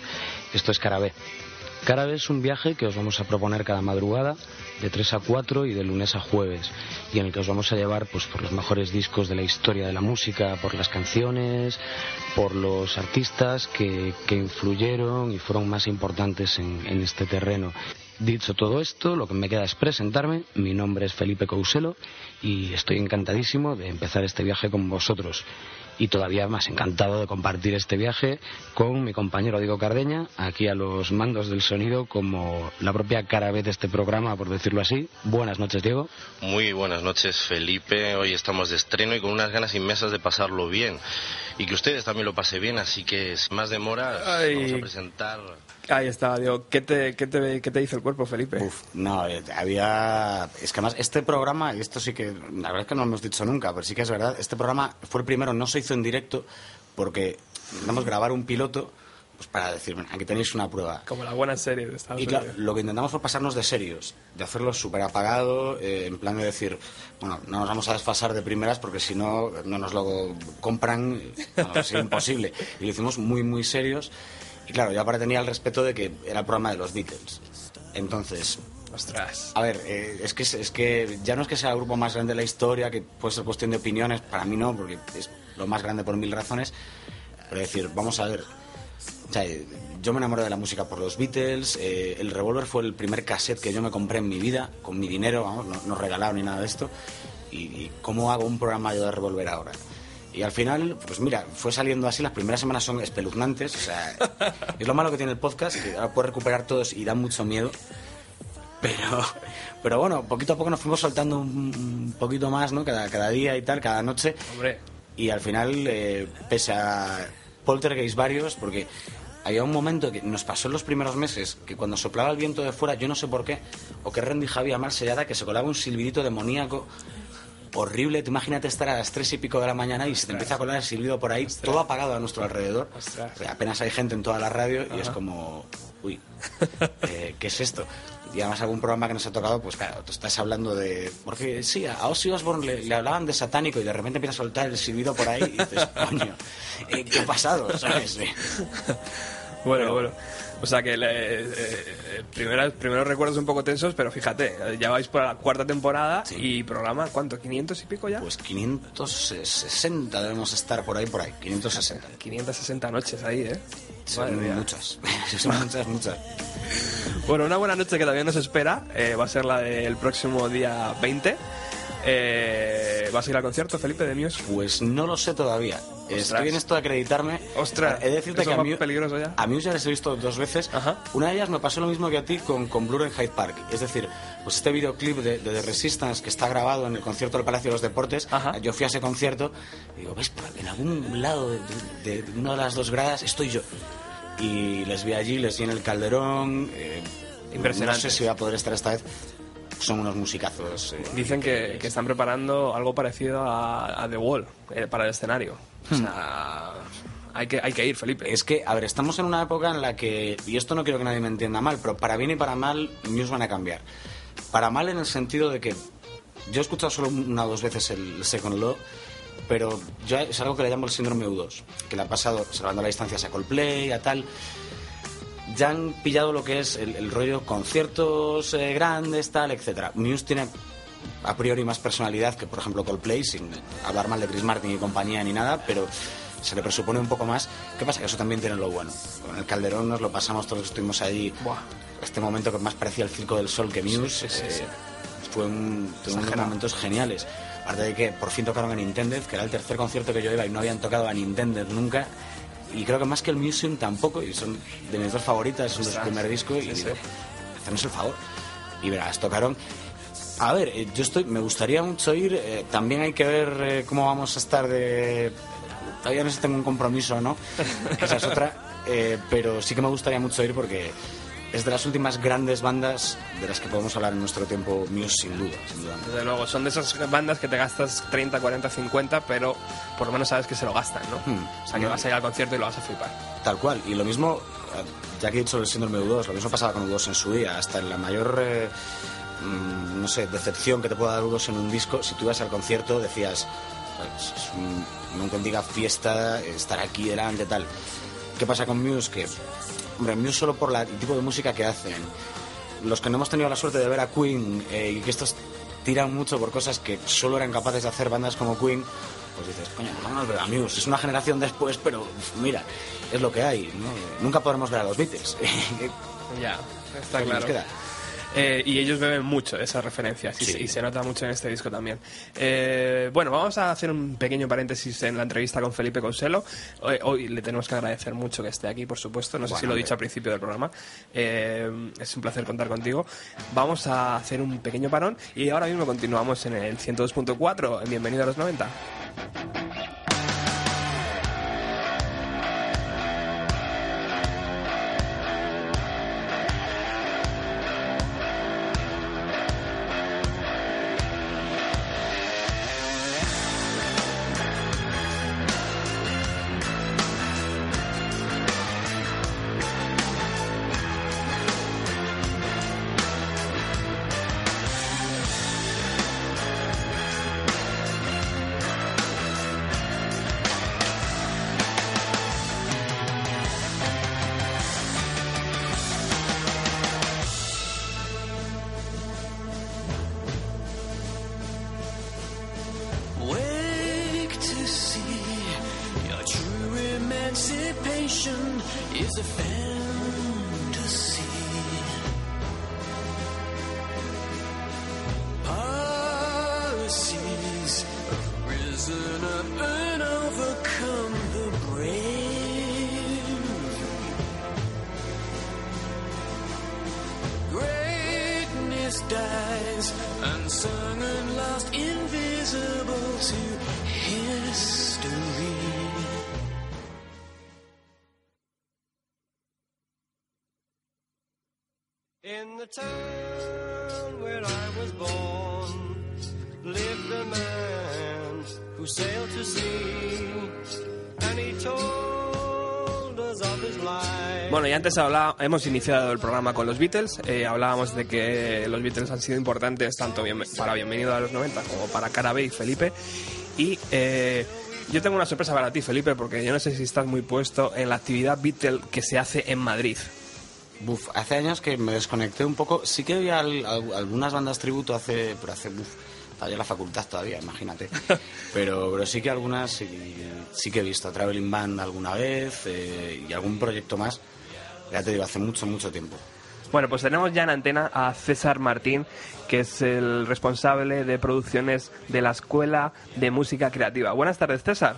esto es Carabé. Carabé es un viaje que os vamos a proponer cada madrugada, de 3 a 4 y de lunes a jueves, y en el que os vamos a llevar pues, por los mejores discos de la historia de la música, por las canciones, por los artistas que, influyeron y fueron más importantes en este terreno. Dicho todo esto, lo que me queda es presentarme. Mi nombre es Felipe Couselo y estoy encantadísimo de empezar este viaje con vosotros. Y todavía más encantado de compartir este viaje con mi compañero Diego Cardeña, aquí a los mandos del sonido como la propia cara de este programa, por decirlo así. Buenas noches, Diego. Muy buenas noches, Felipe. Hoy estamos de estreno y con unas ganas inmensas de pasarlo bien. Y que ustedes también lo pasen bien, así que sin más demora, vamos a presentar... Ahí está, digo, ¿qué te, qué te, qué te dice el cuerpo, Felipe? Uf, no, eh, había... Es que además este programa, y esto sí que, la verdad es que no lo hemos dicho nunca, pero sí que es verdad, este programa fue el primero, no se hizo en directo, porque intentamos grabar un piloto, pues para decir, "Bueno, aquí tenéis una prueba. Como la buena serie de Estados Y claro, lo que intentamos fue pasarnos de serios, de hacerlo súper apagado, eh, en plan de decir, bueno, no nos vamos a desfasar de primeras porque si no, no nos lo compran, es imposible. Y lo hicimos muy, muy serios. Y claro, yo aparte tenía el respeto de que era el programa de los Beatles. Entonces, Ostras. a ver, eh, es, que, es que ya no es que sea el grupo más grande de la historia, que puede ser cuestión de opiniones, para mí no, porque es lo más grande por mil razones. Pero decir, vamos a ver, o sea, eh, yo me enamoré de la música por los Beatles, eh, el Revolver fue el primer cassette que yo me compré en mi vida, con mi dinero, vamos, no, no regalado ni nada de esto. Y, y cómo hago un programa yo de Revolver ahora? Y al final, pues mira, fue saliendo así, las primeras semanas son espeluznantes, o sea, es lo malo que tiene el podcast, que ahora puedes recuperar todos y da mucho miedo. Pero, pero bueno, poquito a poco nos fuimos soltando un, poquito más, ¿no? Cada, cada día y tal, cada noche. Hombre, Y al final, eh, pese a poltergeist varios, porque había un momento que nos pasó en los primeros meses que cuando soplaba el viento de fuera, yo no sé por qué, o que Randy había mal sellada, que se colaba un silbidito demoníaco horrible. Tú imagínate estar a las tres y pico de la mañana y se te empieza a colar el silbido por ahí, todo apagado a nuestro alrededor. Ostras. Apenas hay gente en toda la radio y es como, uy, eh, ¿qué es esto? Y además algún programa que nos ha tocado, pues claro, tú estás hablando de... Porque sí, a Ozzy Osbourne le, le hablaban de satánico y de repente empieza a soltar el silbido por ahí y dices, coño, eh, ¿qué ha pasado? ¿Sabes? Bueno, bueno. O sea que le- eh, eh, primeras- primeros recuerdos un poco tensos, pero fíjate, ya vais por la cuarta temporada y programa, ¿cuánto? ¿500 y pico ya? Pues 560 debemos estar por ahí, por ahí, 560. 560 noches ahí, ¿eh? Son muchas, son muchas, muchas. Bueno, una buena noche que también nos espera eh, va a ser la del próximo día 20. Eh, ¿Vas a ir al concierto, Felipe, de Muse? Pues no lo sé todavía. Estoy en esto de acreditarme. Ostras, he de decirte que a más peligroso ya. a mí ya les he visto dos veces. Ajá. Una de ellas me pasó lo mismo que a ti con, con Blur en Hyde Park. Es decir, pues este videoclip de, de The Resistance que está grabado en el concierto del Palacio de los Deportes. Ajá. Yo fui a ese concierto y digo, ¿ves? En algún lado de, de- de una de las dos gradas estoy yo. Y les vi allí, les vi en el Calderón. eh, Impresionante. No sé si voy a poder estar esta vez. Son unos musicazos. eh, Dicen que, que están preparando algo parecido a, a The Wall eh, para el escenario. O sea, hay, que, hay que ir, Felipe. Es que, a ver, estamos en una época en la que, y esto no quiero que nadie me entienda mal, pero para bien y para mal, Muse van a cambiar. Para mal en el sentido de que yo he escuchado solo una o dos veces el Second Law, pero yo es algo que le llamo el síndrome U2, que le ha pasado, salvando la distancia a Coldplay, a tal. Ya han pillado lo que es el, el rollo conciertos eh, grandes, tal, etcétera. Muse tiene a priori más personalidad que, por ejemplo, Coldplay, sin hablar mal de Chris Martin y compañía ni nada, pero se le presupone un poco más. ¿Qué pasa? Que eso también tiene lo bueno. Con el Calderón nos lo pasamos todos los que estuvimos allí. Buah. Este momento que más parecía el Circo del Sol que Muse. Sí, sí, eh, sí. Fue un, unos momentos geniales. Aparte de que por fin tocaron en Intended, que era el tercer concierto que yo iba y no habían tocado en Intended nunca. Y creo que más que el Museum tampoco, y son de mis dos favoritas, son de su primer disco, y digo, hacernos el favor. Y verás, tocaron. A ver, eh, yo estoy, me gustaría mucho ir. eh, también hay que ver eh, cómo vamos a estar de. Todavía no sé si tengo un compromiso o no. Esa es otra. eh, pero sí que me gustaría mucho ir porque es de las últimas grandes bandas de las que podemos hablar en nuestro tiempo, Muse, sin duda. Sin duda. Desde luego, son de esas bandas que te gastas 30, 40, 50, pero por lo menos sabes que se lo gastan, ¿no? Hmm. O sea, que vas a ir al concierto y lo vas a flipar. Tal cual. Y lo mismo, ya que he dicho el síndrome U2, lo mismo pasaba con U2 en su día. Hasta en la mayor, eh, mm, no sé, decepción que te pueda dar U2 en un disco, si tú ibas al concierto decías, es un, una auténtica fiesta estar aquí delante, tal. ¿Qué pasa con Muse? Que, hombre, Muse solo por la- el tipo de música que hacen. Los que no hemos tenido la suerte de ver a Queen eh, y que estos tiran mucho por cosas que solo eran capaces de hacer bandas como Queen, pues dices, coño, vamos a ver a Muse. Es una generación después, pero mira, es lo que hay. ¿no? Nunca podremos ver a los Beatles. Ya, está ¿Qué nos claro. queda? Eh, y ellos beben mucho esas referencias y, Sí. se, y se nota mucho en este disco también. Eh, bueno, vamos a hacer un pequeño paréntesis en la entrevista con Felipe Conselo. Hoy, hoy le tenemos que agradecer mucho que esté aquí, por supuesto. No sé si Bueno, lo he dicho al principio del programa. Eh, es un placer contar contigo. Vamos a hacer un pequeño parón y ahora mismo continuamos en el 102.4. Bienvenido a los 90. And overcome the. Greatness dies, unsung and lost, invisible to history. In the town where I was born sailed to sea and he told us of his life. Bueno, y antes hablaba- hemos iniciado el programa con los Beatles. eh, hablábamos de que los Beatles han sido importantes tanto bien- para Bienvenido a los 90 como para Cara B y Felipe. Y eh, yo tengo una sorpresa para ti, Felipe, porque yo no sé si estás muy puesto en la actividad Beatle que se hace en Madrid. Buf, hace años que me desconecté un poco. Sí que había al- al- algunas bandas tributo hace, pero hace, buf, estaba yo en la facultad todavía, imagínate. Pero, pero sí que algunas sí, sí que he visto. Traveling Band alguna vez eh, y algún proyecto más. Ya te digo, hace mucho, mucho tiempo. Bueno, pues tenemos ya en antena a César Martín, que es el responsable de producciones de la Escuela de Música Creativa. Buenas tardes, César.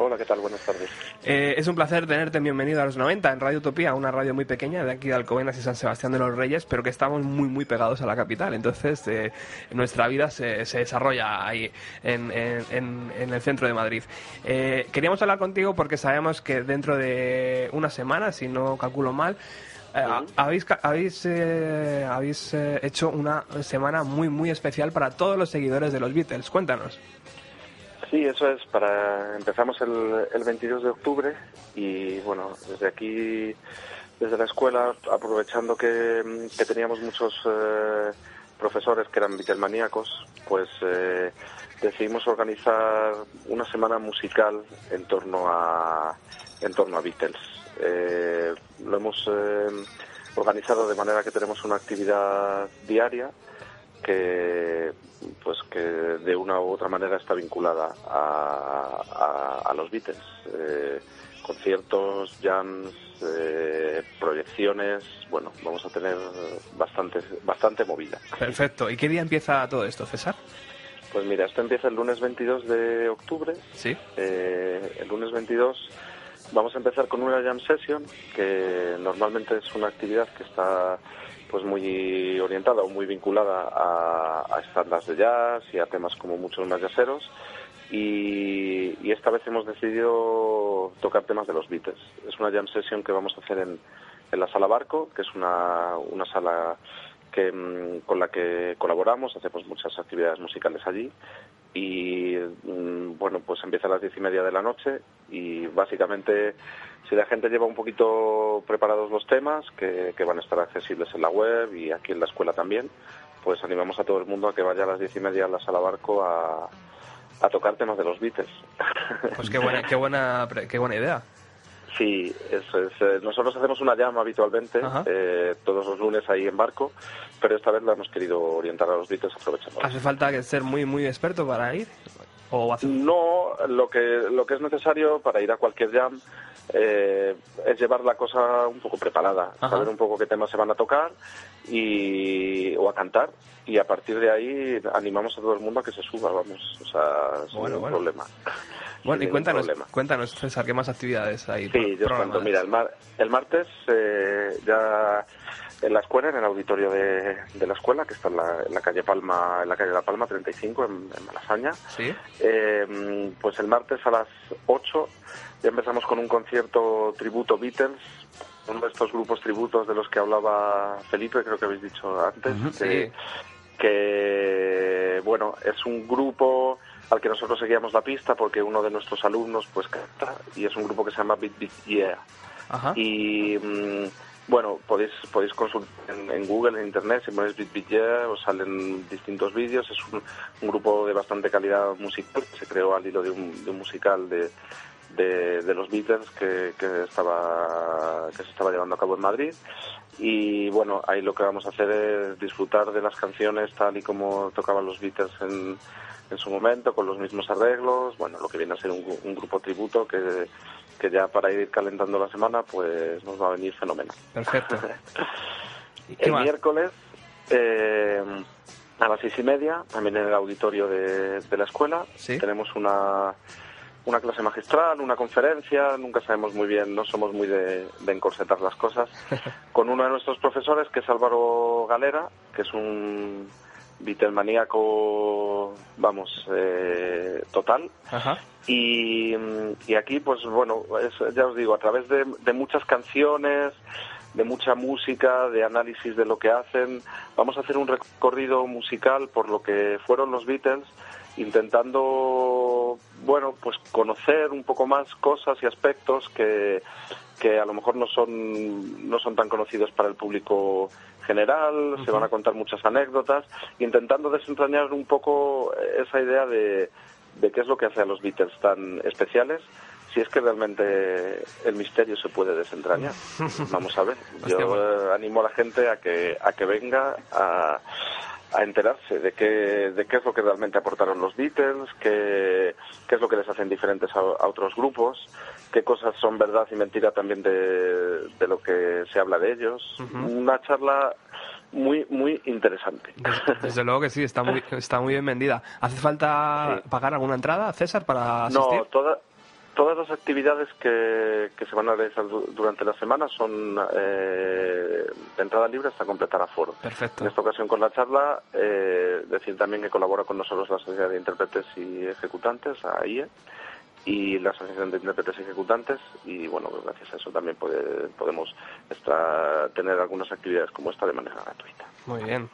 Hola, ¿qué tal? Buenas tardes. Eh, es un placer tenerte en bienvenido a los 90 en Radio Utopía, una radio muy pequeña de aquí de Alcobendas y San Sebastián de los Reyes, pero que estamos muy muy pegados a la capital. Entonces eh, nuestra vida se, se desarrolla ahí en, en- en- el centro de Madrid. Eh, queríamos hablar contigo porque sabemos que dentro de una semana, si no calculo mal, eh, habéis, habéis, eh, habéis eh, hecho una semana muy muy especial para todos los seguidores de los Beatles. Cuéntanos. Sí, eso es. Para empezamos el, el 22 de octubre y bueno, desde aquí, desde la escuela, aprovechando que, que teníamos muchos eh, profesores que eran Beatlemaníacos, pues eh, decidimos organizar una semana musical en torno a en torno a Beatles. Eh, lo hemos eh, organizado de manera que tenemos una actividad diaria que pues que de una u otra manera está vinculada a, a- a los Beatles Eh, conciertos jams eh, proyecciones bueno vamos a tener bastante bastante movida Perfecto. ¿Y qué día empieza todo esto, César? pues mira esto empieza el lunes 22 de octubre Sí. Eh, el lunes 22 vamos a empezar con una jam session que normalmente es una actividad que está pues muy orientada o muy vinculada a, a estándares de jazz y a temas como muchos más jazzeros y, esta vez hemos decidido tocar temas de los Beatles. Es una jam session que vamos a hacer en, en la sala Barco, que es una, una sala mm, con la que colaboramos, hacemos muchas actividades musicales allí y mm, bueno, pues empieza a las diez y media de la noche y básicamente si la gente lleva un poquito preparados los temas, que, van a estar accesibles en la web y aquí en la escuela también, pues animamos a todo el mundo a que vaya a las diez y media a la sala Barco a, a tocar temas de los Beatles. Pues qué buena, qué buena, qué buena idea. Sí, eso es. eh, nosotros hacemos una llama habitualmente, eh, todos los lunes ahí en barco, pero esta vez la hemos querido orientar a los Beatles aprovechando. ¿Hace falta ser muy, muy experto para ir? ¿O hace... No, lo que, lo que es necesario para ir a cualquier jam eh, es llevar la cosa un poco preparada, Ajá. saber un poco qué temas se van a tocar y, o a cantar y a partir de ahí animamos a todo el mundo a que se suba, vamos, o sea, Bueno, ningún bueno. problema. Bueno, y cuéntanos, cuéntanos, César, ¿qué más actividades hay? Sí, yo cuento. Mira, el, mar- el martes eh, ya en la escuela, en el auditorio de, de la escuela, que está en la, en la calle Palma, en la calle La Palma 35, en, en Malasaña, Sí, eh, pues el martes a las 8 ya empezamos con un concierto tributo Beatles, uno de estos grupos tributos de los que hablaba Felipe, creo que habéis dicho antes, que, sí. que, bueno, es un grupo al que nosotros seguíamos la pista porque uno de nuestros alumnos pues canta y es un grupo que se llama Beat Beat Yeah. Ajá. Y mm, bueno, podéis podéis consultar en, en Google, en Internet, si ponéis Beat Beat Yeah, os salen distintos vídeos. Es un, un grupo de bastante calidad musical que se creó al hilo de un, de un musical de, de, de los Beatles que, que, estaba, que se estaba llevando a cabo en Madrid. Y bueno, ahí lo que vamos a hacer es disfrutar de las canciones tal y como tocaban los Beatles en, en su momento, con los mismos arreglos. Bueno, lo que viene a ser un, gru- un grupo tributo que, que ya para ir calentando la semana, pues nos va a venir fenomenal. Perfecto. ¿Y qué El más? miércoles, eh, a las seis y media, también en el auditorio de, de la escuela, Sí. tenemos una, una clase magistral, una conferencia, nunca sabemos muy bien, no somos muy de, de encorsetar las cosas, con uno de nuestros profesores, que es Álvaro Galera, que es un Beatlemaníaco, vamos, eh, total. Ajá. Y, y aquí, pues bueno, es- ya os digo, a través de, de muchas canciones, de mucha música, de análisis de lo que hacen, vamos a hacer un recorrido musical por lo que fueron los Beatles, intentando, bueno, pues conocer un poco más cosas y aspectos que, que a lo mejor no son, no son tan conocidos para el público general, se van a contar muchas anécdotas, intentando desentrañar un poco esa idea de, de qué es lo que hace a los Beatles tan especiales, si es que realmente el misterio se puede desentrañar. Vamos a ver. Yo Hostia, bueno. eh, animo a la gente a que a que venga a, a enterarse de qué de qué es lo que realmente aportaron los Beatles, qué, qué es lo que les hacen diferentes a, a otros grupos, qué cosas son verdad y mentira también de, de lo que se habla de ellos. Una charla muy muy interesante. Desde, desde luego que sí, está muy, está muy bien vendida. ¿Hace falta Sí. pagar alguna entrada, César, para asistir? No, toda- todas las actividades que, que se van a realizar du- durante la semana son eh, de entrada libre hasta completar aforo. Perfecto. En esta ocasión con la charla, eh, decir también que colabora con nosotros la Sociedad de Intérpretes y Ejecutantes, AIE, y la Asociación de Intérpretes y Ejecutantes, y bueno, pues gracias a eso también puede- podemos estar- tener algunas actividades como esta de manera gratuita. Muy bien.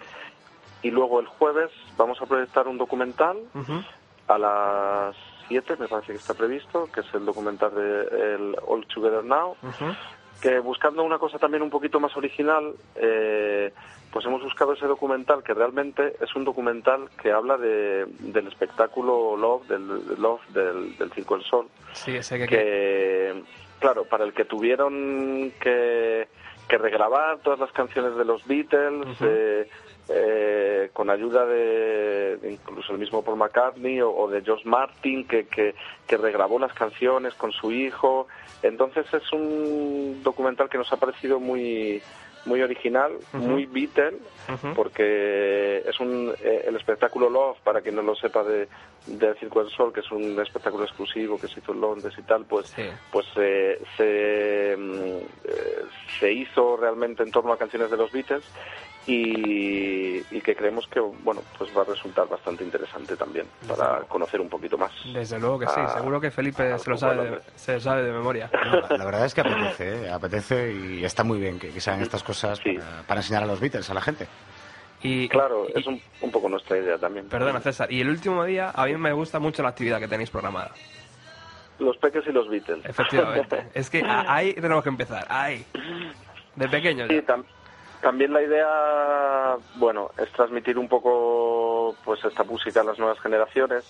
Y luego el jueves vamos a proyectar un documental a las 7, me parece que está previsto, que es el documental de el All Together Now, que buscando una cosa también un poquito más original, eh, pues hemos buscado ese documental que realmente es un documental que habla de, del espectáculo Love, del, del Love del, del Circo del Sol, Sí, ese que... que, claro, para el que tuvieron que, que regrabar todas las canciones de los Beatles, eh, eh, con ayuda de, incluso el mismo Paul McCartney o, o de George Martin, que, que, que regrabó las canciones con su hijo. Entonces es un documental que nos ha parecido muy muy original, muy Beatle, porque es un eh, el espectáculo Love, para quien no lo sepa de, de Circo del Sol, que es un espectáculo exclusivo que se hizo en Londres y tal, pues Sí. pues eh, se, mm, eh, se hizo realmente en torno a canciones de los Beatles y, y que creemos que bueno pues va a resultar bastante interesante también para conocer un poquito más. Desde luego que sí, seguro que Felipe se lo sabe, de, se lo sabe de memoria. No, la verdad es que apetece, ¿eh? apetece y está muy bien que, que se hagan estas cosas Sí. para, para enseñar a los Beatles, a la gente. Y, Claro, y- es un, un poco nuestra idea también. Perdona, César. Y el último día, a mí me gusta mucho la actividad que tenéis programada. Los peques y los Beatles. Efectivamente. es que ahí tenemos que empezar. Ahí. De pequeños. Sí, tam- también la idea, bueno, es transmitir un poco pues esta música a las nuevas generaciones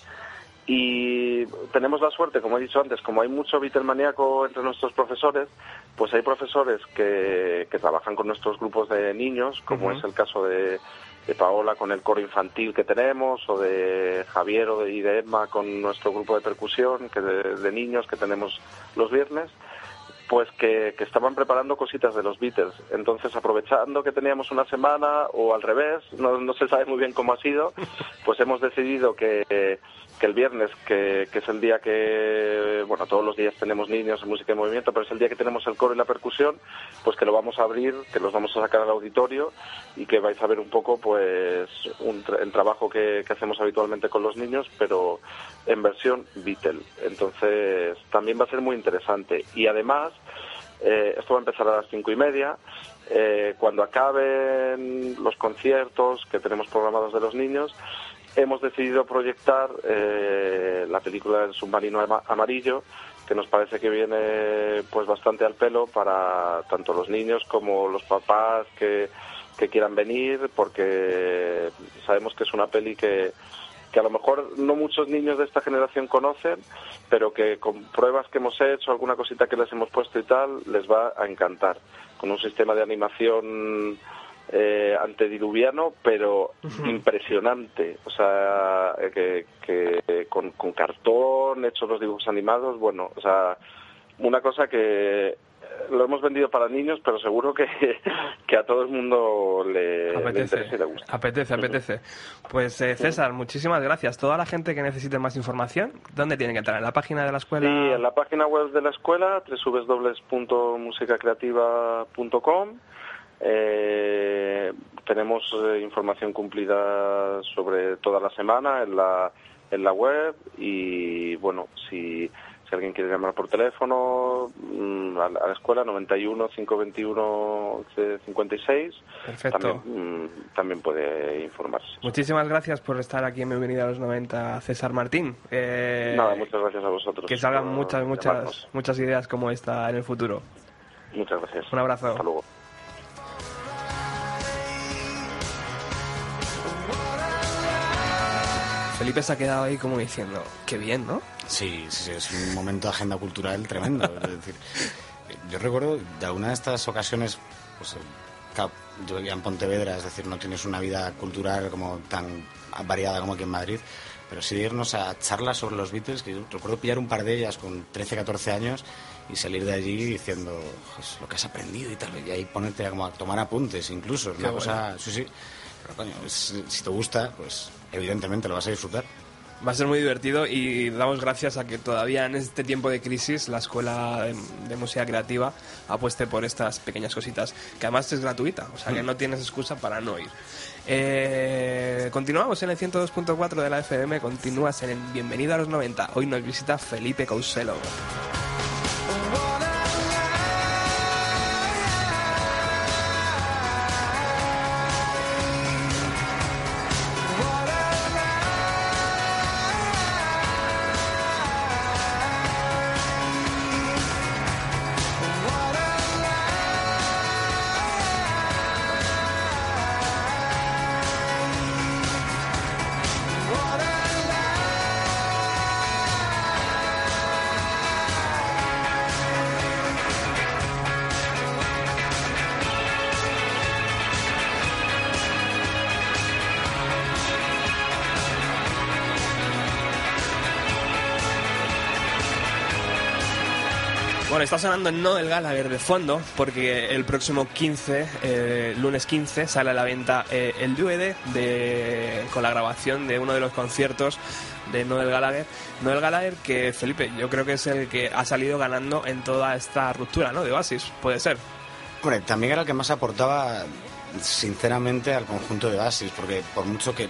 y tenemos la suerte, como he dicho antes, como hay mucho Beatlemaníaco entre nuestros profesores, pues hay profesores que, que trabajan con nuestros grupos de niños, como es el caso de, de Paola con el coro infantil que tenemos, o de Javier o de, y de Emma con nuestro grupo de percusión que de- de niños que tenemos los viernes pues que, que estaban preparando cositas de los Beatles. Entonces, aprovechando que teníamos una semana o al revés, no, no se sabe muy bien cómo ha sido, pues hemos decidido que, que el viernes, que, es el día que, bueno, todos los días tenemos niños en música y movimiento, pero es el día que tenemos el coro y la percusión, pues que lo vamos a abrir, que los vamos a sacar al auditorio y que vais a ver un poco, pues, el trabajo que, que hacemos habitualmente con los niños, pero en versión Beatle. Entonces, también va a ser muy interesante. Y además, eh, esto va a empezar a las cinco y media. Eh, cuando acaben los conciertos que tenemos programados de los niños, hemos decidido proyectar eh, la película del submarino ama- amarillo, que nos parece que viene pues bastante al pelo para tanto los niños como los papás que, que quieran venir, porque sabemos que es una peli que, que a lo mejor no muchos niños de esta generación conocen, pero que con pruebas que hemos hecho, alguna cosita que les hemos puesto y tal, les va a encantar. Con un sistema de animación eh, antediluviano, pero impresionante. O sea, eh, que, que con, con cartón, hechos los dibujos animados, bueno, o sea, una cosa que eh, lo hemos vendido para niños, pero seguro que, que a todo el mundo le, le Apetece, interesa y le gusta. apetece, apetece. Pues eh, César, muchísimas gracias. Toda la gente que necesite más información, ¿dónde tienen que entrar? ¿En la página de la escuela? Sí, en la página web de la escuela, www.musicacreativa.com. Eh, tenemos eh, información cumplida sobre toda la semana en la, en la web y bueno, si, si alguien quiere llamar por teléfono mm, a, la- a la escuela 91 521 56 Perfecto. también, mm, también puede informarse. Muchísimas gracias por estar aquí en Bienvenida a los 90, César Martín. Eh, Nada, muchas gracias a vosotros. que salgan muchas, muchas, llamarnos. muchas ideas como esta en el futuro. Muchas gracias. Un abrazo. Hasta luego. Felipe se ha quedado ahí como diciendo, qué bien, ¿no? Sí, sí, sí, es un momento de agenda cultural tremendo. Es decir, yo recuerdo de alguna de estas ocasiones, pues, yo vivía en Pontevedra, es decir, no tienes una vida cultural como tan variada como aquí en Madrid, pero sí irnos a charlas sobre los Beatles, que yo recuerdo pillar un par de ellas con 13, 14 años y salir de allí diciendo "Pues, lo que has aprendido y tal, y ahí ponerte a, como a tomar apuntes incluso, es una cosa, sí, sí, pero coño, es- si te gusta, pues evidentemente lo vas a disfrutar. Va a ser muy divertido y damos gracias a que todavía en este tiempo de crisis la Escuela de, de Música Creativa apueste por estas pequeñas cositas, que además es gratuita, o sea que no tienes excusa para no ir. Eh, continuamos en el 102.4 de la FM, continúas en el Bienvenido a los 90. Hoy nos visita Felipe Couselo. Está sonando Noel Gallagher de fondo porque el próximo 15, eh, lunes 15, sale a la venta eh, el DVD de, con la grabación de uno de los conciertos de Noel Gallagher. Noel Gallagher que, Felipe, yo creo que es el que ha salido ganando en toda esta ruptura, ¿no? De Oasis, puede ser. Hombre, también era el que más aportaba sinceramente al conjunto de Oasis, porque por mucho que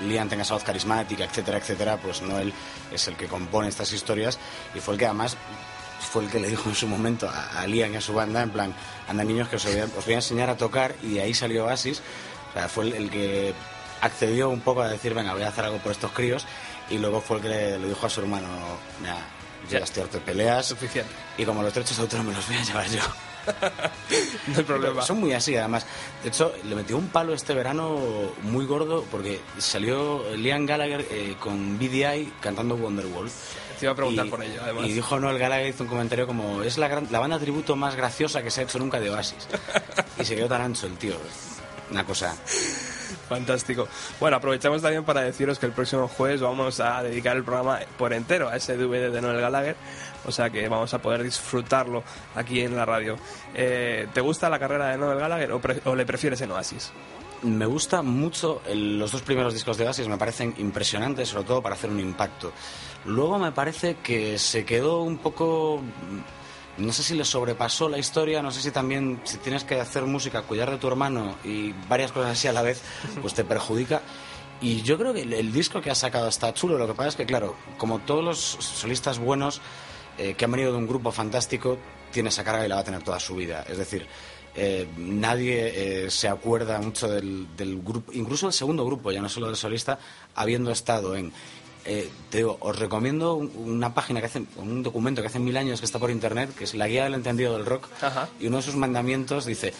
Liam tenga esa voz carismática, etcétera, etcétera, pues Noel es el que compone estas historias y fue el que además fue el que le dijo en su momento a, a Liam y a su banda, en plan, anda niños que os voy, a, os voy a enseñar a tocar y de ahí salió Oasis. O sea, fue el, el que accedió un poco a decir, venga, voy a hacer algo por estos críos y luego fue el que le, le dijo a su hermano, mira, ya de peleas Suficiente. y como los derechos me los voy a llevar yo. No hay problema. Son muy así, además. De hecho, le metió un palo este verano muy gordo porque salió Liam Gallagher eh, con BDI cantando Wonderwall. Te iba a preguntar Y- por ello, además. Y dijo Noel Gallagher, hizo un comentario como: Es la, gran- la banda tributo más graciosa que se ha hecho nunca de Oasis. y se quedó tan ancho el tío. Una cosa. Fantástico. Bueno, aprovechamos también para deciros que el próximo jueves vamos a dedicar el programa por entero a ese DVD de Noel Gallagher, o sea que vamos a poder disfrutarlo aquí en la radio. Eh, ¿Te gusta la carrera de Noel Gallagher o, o le prefieres en Oasis? Me gusta mucho el- los dos primeros discos de Oasis, me parecen impresionantes, sobre todo para hacer un impacto. Luego me parece que se quedó un poco. No sé si le sobrepasó la historia, no sé si también si tienes que hacer música, cuidar de tu hermano y varias cosas así a la vez, pues te perjudica. Y yo creo que el, el disco que ha sacado está chulo, lo que pasa es que, claro, como todos los solistas buenos eh, que han venido de un grupo fantástico, tiene esa carga y la va a tener toda su vida. Es decir, eh, nadie eh, se acuerda mucho del, del grupo, incluso el segundo grupo, ya no solo del solista, habiendo estado en. eh, te digo, os recomiendo un- una página que hace, un documento que hace mil años que está por internet, que es la guía del entendido del rock, Ajá. y uno de sus mandamientos dice.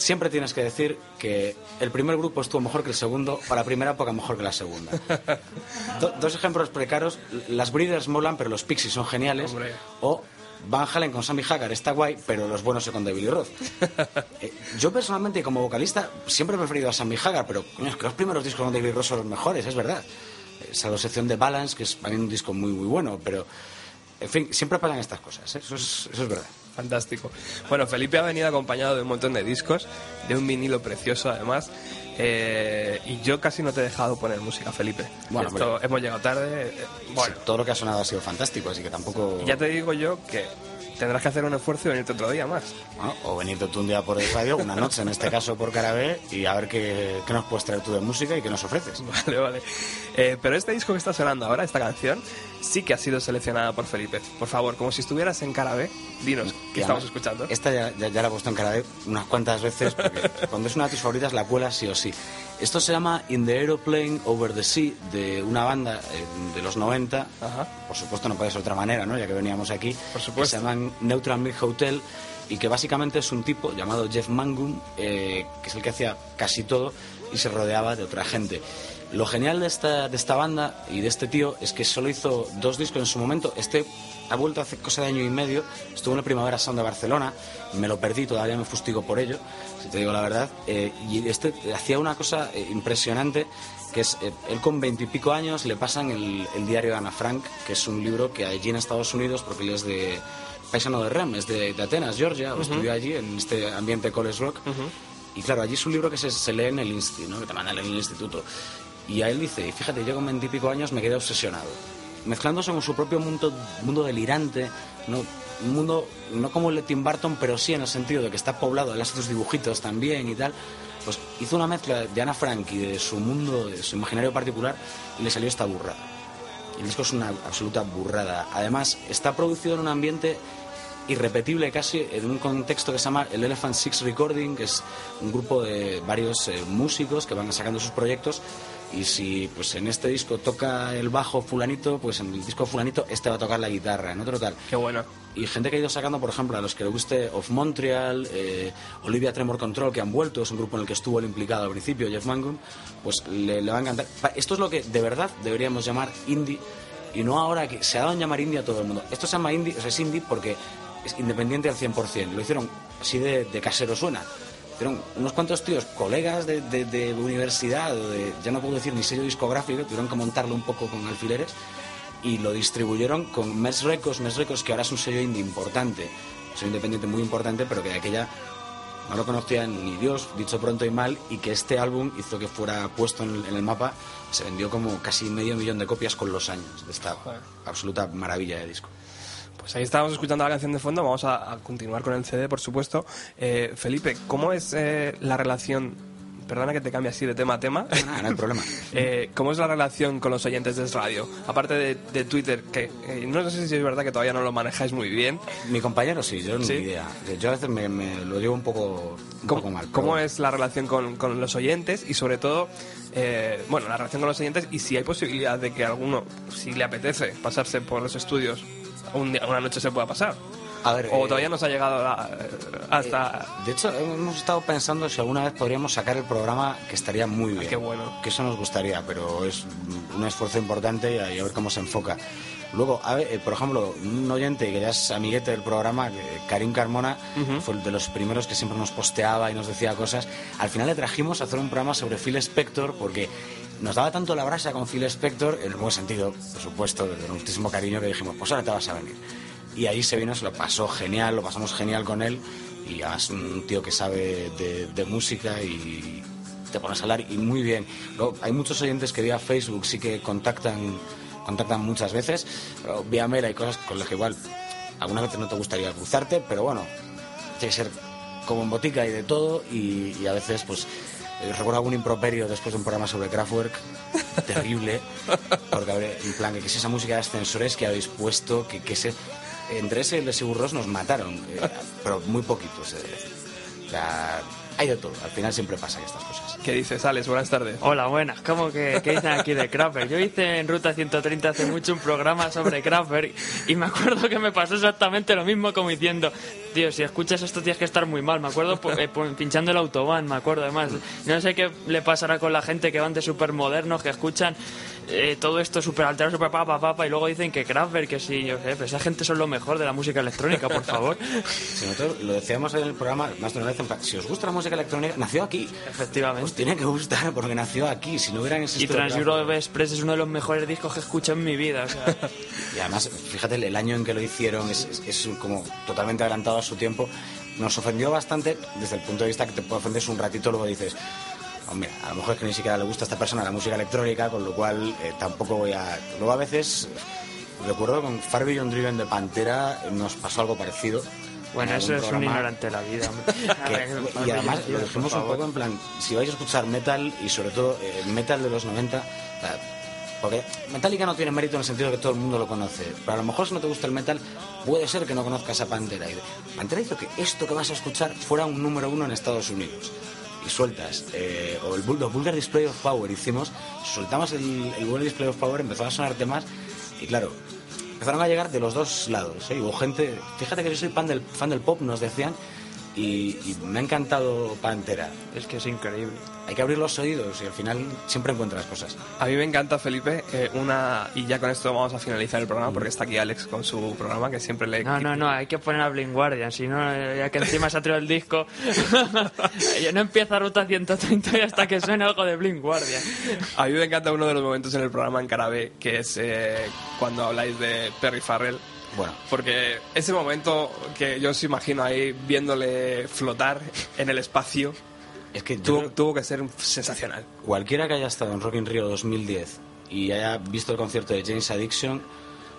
Siempre tienes que decir que el primer grupo estuvo mejor que el segundo, o la primera época mejor que la segunda. Do- dos ejemplos precaros. Las Breeders molan, pero los Pixies son geniales. Hombre. O Van Halen con Sammy Hagar está guay, pero los buenos son con David Roth. Eh, yo personalmente, como vocalista, siempre he preferido a Sammy Hagar, pero coño, es que los primeros discos con David Roth son los mejores, es verdad. Eh, salvo sección de Balance, que es también un disco muy, muy bueno, pero... En fin, siempre pasan estas cosas, ¿eh? eso, es, eso es verdad. Fantástico. Bueno, Felipe ha venido acompañado de un montón de discos, de un vinilo precioso además. eh, y yo casi no te he dejado poner música, Felipe. Bueno, Esto- hemos llegado tarde. eh, bueno, Sí, todo lo que ha sonado ha sido fantástico, así que tampoco... ya te digo yo que tendrás que hacer un esfuerzo y venirte otro día más. Bueno, o venirte tú un día por el radio, una noche en este caso por Carabé, y a ver qué, qué nos puedes traer tú de música y qué nos ofreces. Vale, vale. Eh, pero este disco que está sonando ahora, esta canción, sí que ha sido seleccionada por Felipe. Por favor, como si estuvieras en Carabé, dinos qué estamos escuchando. Esta ya, ya- ya la he puesto en Carabé unas cuantas veces, porque cuando es una de tus favoritas la cuelas sí o sí. Esto se llama In the Aeroplane Over the Sea, de una banda eh, de los 90. Ajá. Por supuesto, no puede ser de otra manera, ¿no? Ya que veníamos aquí. Por supuesto. Que se llaman Neutral Milk Hotel y que básicamente es un tipo llamado Jeff Mangum, eh, que es el que hacía casi todo y se rodeaba de otra gente. Lo genial de esta, de esta banda y de este tío es que solo hizo dos discos en su momento. Este ha vuelto hace cosa de año y medio. Estuvo en el Primavera Sound de Barcelona. Me lo perdí, todavía me fustigo por ello, si te digo la verdad. Eh, y este hacía una cosa eh, impresionante, que es, eh, él con veintipico años le pasan el, el diario de Ana Frank, que es un libro que allí en Estados Unidos, porque él es de paisano de Rem, es de, de Atenas, Georgia, o estudió allí en este ambiente college rock. Y claro, allí es un libro que se, se lee en el instituto, ¿no? que te mandan en el instituto. Y a él dice, y fíjate, yo con veintipico años me quedé obsesionado. Mezclándose con su propio mundo, mundo delirante, ¿no? Un mundo no como el de Tim Burton, pero sí en el sentido de que está poblado, él hace sus dibujitos también y tal. Pues hizo una mezcla de Ana Frank y de su mundo, de su imaginario particular, y le salió esta burrada. El disco es una absoluta burrada. Además, está producido en un ambiente irrepetible casi, en un contexto que se llama el Elephant Six Recording, que es un grupo de varios eh, músicos que van sacando sus proyectos. Y si pues en este disco toca el bajo fulanito, pues en el disco fulanito este va a tocar la guitarra, en otro tal. Qué bueno. Y gente que ha ido sacando, por ejemplo, a los que le guste Of Montreal, eh, Olivia Tremor Control, que han vuelto, es un grupo en el que estuvo el implicado al principio, Jeff Mangum, pues le, le va a encantar. Esto es lo que de verdad deberíamos llamar indie, y no ahora que se ha dado en llamar indie a todo el mundo. Esto se llama indie, o sea, es indie porque es independiente al 100%. Lo hicieron así de, de casero suena. Hicieron unos cuantos tíos, colegas de, de- de universidad, de, ya no puedo decir ni sello discográfico, tuvieron que montarlo un poco con alfileres y lo distribuyeron con Mes Records, Mes Records que ahora es un sello indie importante, un sello independiente muy importante, pero que de aquella no lo conocía ni Dios, dicho pronto y mal, y que este álbum hizo que fuera puesto en el, en el mapa, se vendió como casi medio millón de copias con los años de esta absoluta maravilla de disco. Pues ahí estábamos escuchando la canción de fondo, vamos a, a continuar con el CD, por supuesto. Eh, Felipe, ¿cómo es eh, la relación, perdona que te cambie así de tema a tema, Nada, no hay problema. eh, ¿cómo es la relación con los oyentes de Radio? Aparte de, de Twitter, que eh, no sé si es verdad que todavía no lo manejáis muy bien. Mi compañero sí, yo ¿Sí? ni idea. Yo a veces me, me lo llevo un poco, un ¿Cómo, poco mal. pero cómo es la relación con, con los oyentes y sobre todo, eh, bueno, la relación con los oyentes y si hay posibilidad de que alguno, si le apetece pasarse por los estudios, un día- una noche se pueda pasar? A ver, O eh, todavía no se ha llegado a- hasta... De hecho, hemos estado pensando si alguna vez podríamos sacar el programa, que estaría muy bien. qué bueno. Que eso nos gustaría, pero es un esfuerzo importante y a, ver cómo se enfoca. Luego, a ver, eh, por ejemplo, un oyente que ya es amiguete del programa, Karim Carmona, fue de los primeros que siempre nos posteaba y nos decía cosas. Al final le trajimos a hacer un programa sobre Phil Spector porque nos daba tanto la brasa con Phil Spector, en el buen sentido, por supuesto, desde muchísimo cariño, que dijimos, pues ahora te vas a venir. Y ahí se vino, se lo pasó genial, lo pasamos genial con él. Y además un tío que sabe de, de música y te pones a hablar y muy bien. Hay muchos oyentes que vía Facebook sí que contactan, contactan muchas veces. Pero vía mail hay cosas con las que igual algunas veces no te gustaría cruzarte, pero bueno, tiene que ser como en botica y de todo. Y, a veces, pues, recuerdo algún improperio después de un programa sobre Kraftwerk, terrible, porque habré- en plan, que, es esa música de ascensores que habéis puesto, que, que entre ese y Sigurros nos mataron, eh, pero muy poquitos. eh. O sea, hay de todo, al final siempre pasan estas cosas. ¿Qué dices, Alex? Buenas tardes. Hola, buenas. ¿Cómo que qué dicen aquí de Kraftwerk? Yo hice en Ruta 130 hace mucho un programa sobre Kraftwerk y me acuerdo que me pasó exactamente lo mismo como diciendo, tío, si escuchas esto tienes que estar muy mal. Me acuerdo po- eh, po- pinchando el autobahn, me acuerdo además. No sé qué le pasará con la gente que van de súper modernos, que escuchan eh, todo esto súper alterado, súper papa, papa, y luego dicen que Kraftwerk, que sí, yo sé, pero esa gente son lo mejor de la música electrónica, por favor. Si nosotros lo decíamos en el programa más de una vez, en plan, si os gusta la música electrónica, nació aquí. Efectivamente. Os tiene que gustar porque nació aquí. Si no hubieran Y existido. Trans Kraftwerk- Europe Express es uno de los mejores discos que he escuchado en mi vida. O sea, Y además, fíjate, el año en que lo hicieron es, es- es como totalmente adelantado a su tiempo. Nos ofendió bastante desde el punto de vista que te puede ofender un ratito, luego dices, hombre, a lo mejor es que ni siquiera le gusta a esta persona la música electrónica, con lo cual eh, tampoco voy a... Luego a veces, recuerdo con Far Beyond Driven de Pantera, nos pasó algo parecido. Bueno, En eso es un ignorante de la vida. ver, y además lo dijimos un poco en plan, si vais a escuchar metal y sobre todo eh, metal de los 90, o sea, porque Metallica no tiene mérito en el sentido de que todo el mundo lo conoce, pero a lo mejor si no te gusta el metal, puede ser que no conozcas a Pantera. Y Pantera hizo que esto que vas a escuchar fuera un número uno en Estados Unidos. Y sueltas, eh, o el los Vulgar Display of Power hicimos, soltamos el, el Vulgar Display of Power, empezó a sonar temas, y claro, empezaron a llegar de los dos lados. ¿eh? Hubo gente, fíjate que yo soy fan del, fan del pop, nos decían, y, y me ha encantado Pantera. Es que es increíble. Hay que abrir los oídos y al final siempre encuentras cosas. A mí me encanta, Felipe, eh, una... Y ya con esto vamos a finalizar el programa porque está aquí Alex con su programa que siempre le... No, no, no, hay que poner a Blind Guardian, si no, eh, ya que encima se ha traído el disco, yo no empieza Ruta 130 y hasta que suene algo de Blind Guardian. A mí me encanta uno de los momentos en el programa en Carabé, que es eh, cuando habláis de Perry Farrell. Bueno, Porque ese momento que yo os imagino ahí viéndole flotar en el espacio es que tuvo, creo- tuvo que ser sensacional. cualquiera que haya estado en Rock in Rio 2010 y haya visto el concierto de James Addiction,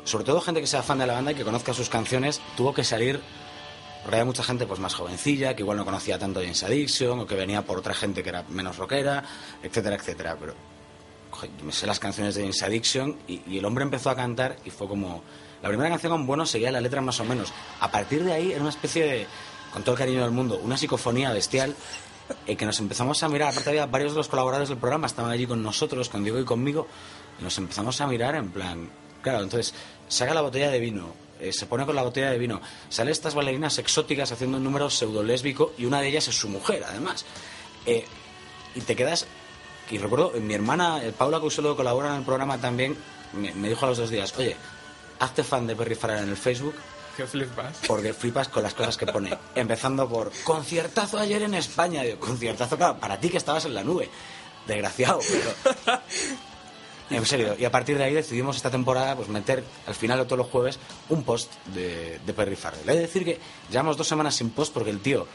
sobre todo gente que sea fan de la banda y que conozca sus canciones, tuvo que salir porque había mucha gente pues más jovencilla, que igual no conocía tanto James Addiction o que venía por otra gente que era menos rockera, etcétera, etcétera. Pero joder, me sé las canciones de James Addiction y, y el hombre empezó a cantar y fue como... La primera canción con Bueno seguía la letra más o menos. A partir de ahí era una especie de, con todo el cariño del mundo, una psicofonía bestial eh, que nos empezamos a mirar. Aparte había varios de los colaboradores del programa, estaban allí con nosotros, con Diego y conmigo, y nos empezamos a mirar en plan... Claro, entonces saca la botella de vino, eh, se pone con la botella de vino, sale estas bailarinas exóticas haciendo un número pseudo lésbico y una de ellas es su mujer, además. Eh, y te quedas y recuerdo, mi hermana, eh, Paula Couselo, colabora en el programa también, me, me dijo a los dos días, oye, hazte fan de Perry Farrell en el Facebook, ¿Qué flipas? porque flipas con las cosas que pone. Empezando por, conciertazo ayer en España. Digo, conciertazo, claro, para ti que estabas en la nube. Desgraciado, pero... En serio, y a partir de ahí decidimos esta temporada pues meter al final de todos los jueves un post de, de Perry Farrell. He de decir que llevamos dos semanas sin post porque el tío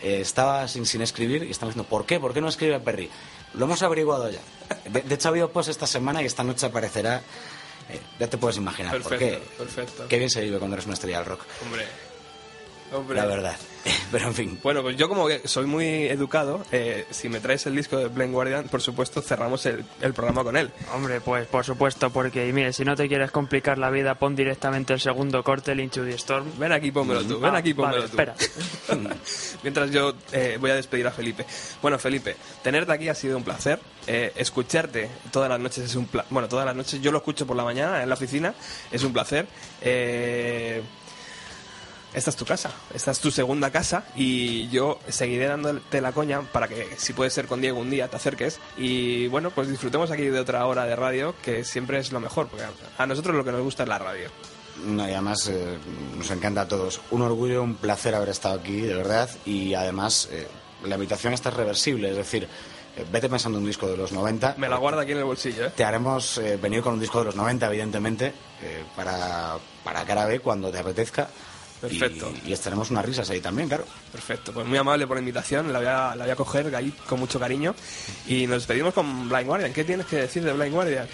eh, estaba sin, sin escribir y estamos diciendo, ¿por qué? ¿Por qué no escribe Perry? Lo hemos averiguado ya. De, de hecho ha habido post esta semana y esta noche aparecerá Eh, ya te puedes imaginar por Perfecto, qué. perfecto. Qué bien se vive cuando eres una estrella del rock. Hombre. Hombre. La verdad. Pero en fin. Bueno, pues yo como que soy muy educado, eh, si me traes el disco de Blind Guardian, por supuesto cerramos el, el programa con él. Hombre, pues por supuesto, porque mire, si no te quieres complicar la vida, pon directamente el segundo corte, el Into the Storm. Ven aquí, pónmelo tú, ven Ah, aquí, pónmelo vale, tú. espera. Mientras yo eh, voy a despedir a Felipe. Bueno, Felipe, tenerte aquí ha sido un placer. Eh, escucharte todas las noches es un placer. Bueno, todas las noches yo lo escucho por la mañana en la oficina, es un placer. Eh, esta es tu casa, esta es tu segunda casa y yo seguiré dándote la coña para que si puede ser con Diego un día te acerques y bueno, pues disfrutemos aquí de otra hora de radio que siempre es lo mejor, porque a- nosotros lo que nos gusta es la radio. No, y además eh, nos encanta a todos. Un orgullo, un placer haber estado aquí, de verdad. Y además, eh, la invitación está reversible, es decir, eh, vete pensando en un disco de los 90. Me la guardo aquí en el bolsillo, ¿eh? Te haremos eh, venir con un disco de los 90, evidentemente, eh, para, para cara B cuando te apetezca. Perfecto. Y, y estaremos unas risas ahí también, claro. Perfecto, pues muy amable por la invitación, la voy a, la voy a coger ahí con mucho cariño y nos despedimos con Blind Guardian. ¿Qué tienes que decir de Blind Guardian?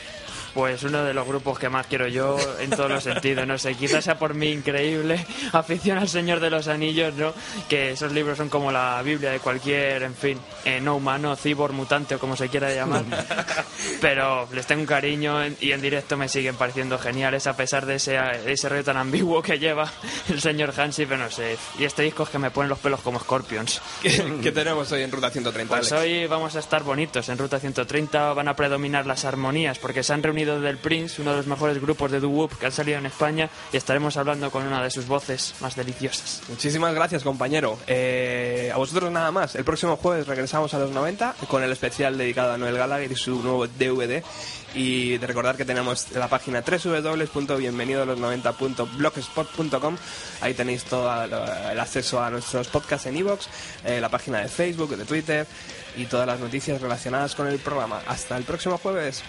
Pues uno de los grupos que más quiero yo en todos los sentidos, no sé, quizás sea por mi increíble afición al Señor de los Anillos, ¿no? Que esos libros son como la Biblia de cualquier, en fin, eh, no humano, cibor, mutante o como se quiera llamar. Pero les tengo un cariño y en directo me siguen pareciendo geniales a pesar de ese, de ese rollo tan ambiguo que lleva el señor Hansi, pero no sé. Y este disco es que me ponen los pelos como Scorpions. ¿Qué, qué tenemos hoy en Ruta 130? Pues Alex? hoy vamos a estar bonitos. En Ruta 130 van a predominar las armonías porque se han reunido del Prince, uno de los mejores grupos de doo-wop que han salido en España, y estaremos hablando con una de sus voces más deliciosas. Muchísimas gracias, compañero. Eh, a vosotros nada más. El próximo jueves regresamos a los 90 con el especial dedicado a Noel Gallagher y su nuevo DVD. Y de recordar que tenemos la página www.bienvenidolos90.blogspot.com. Ahí tenéis todo el acceso a nuestros podcasts en iVoox, eh, la página de Facebook, de Twitter y todas las noticias relacionadas con el programa. Hasta el próximo jueves.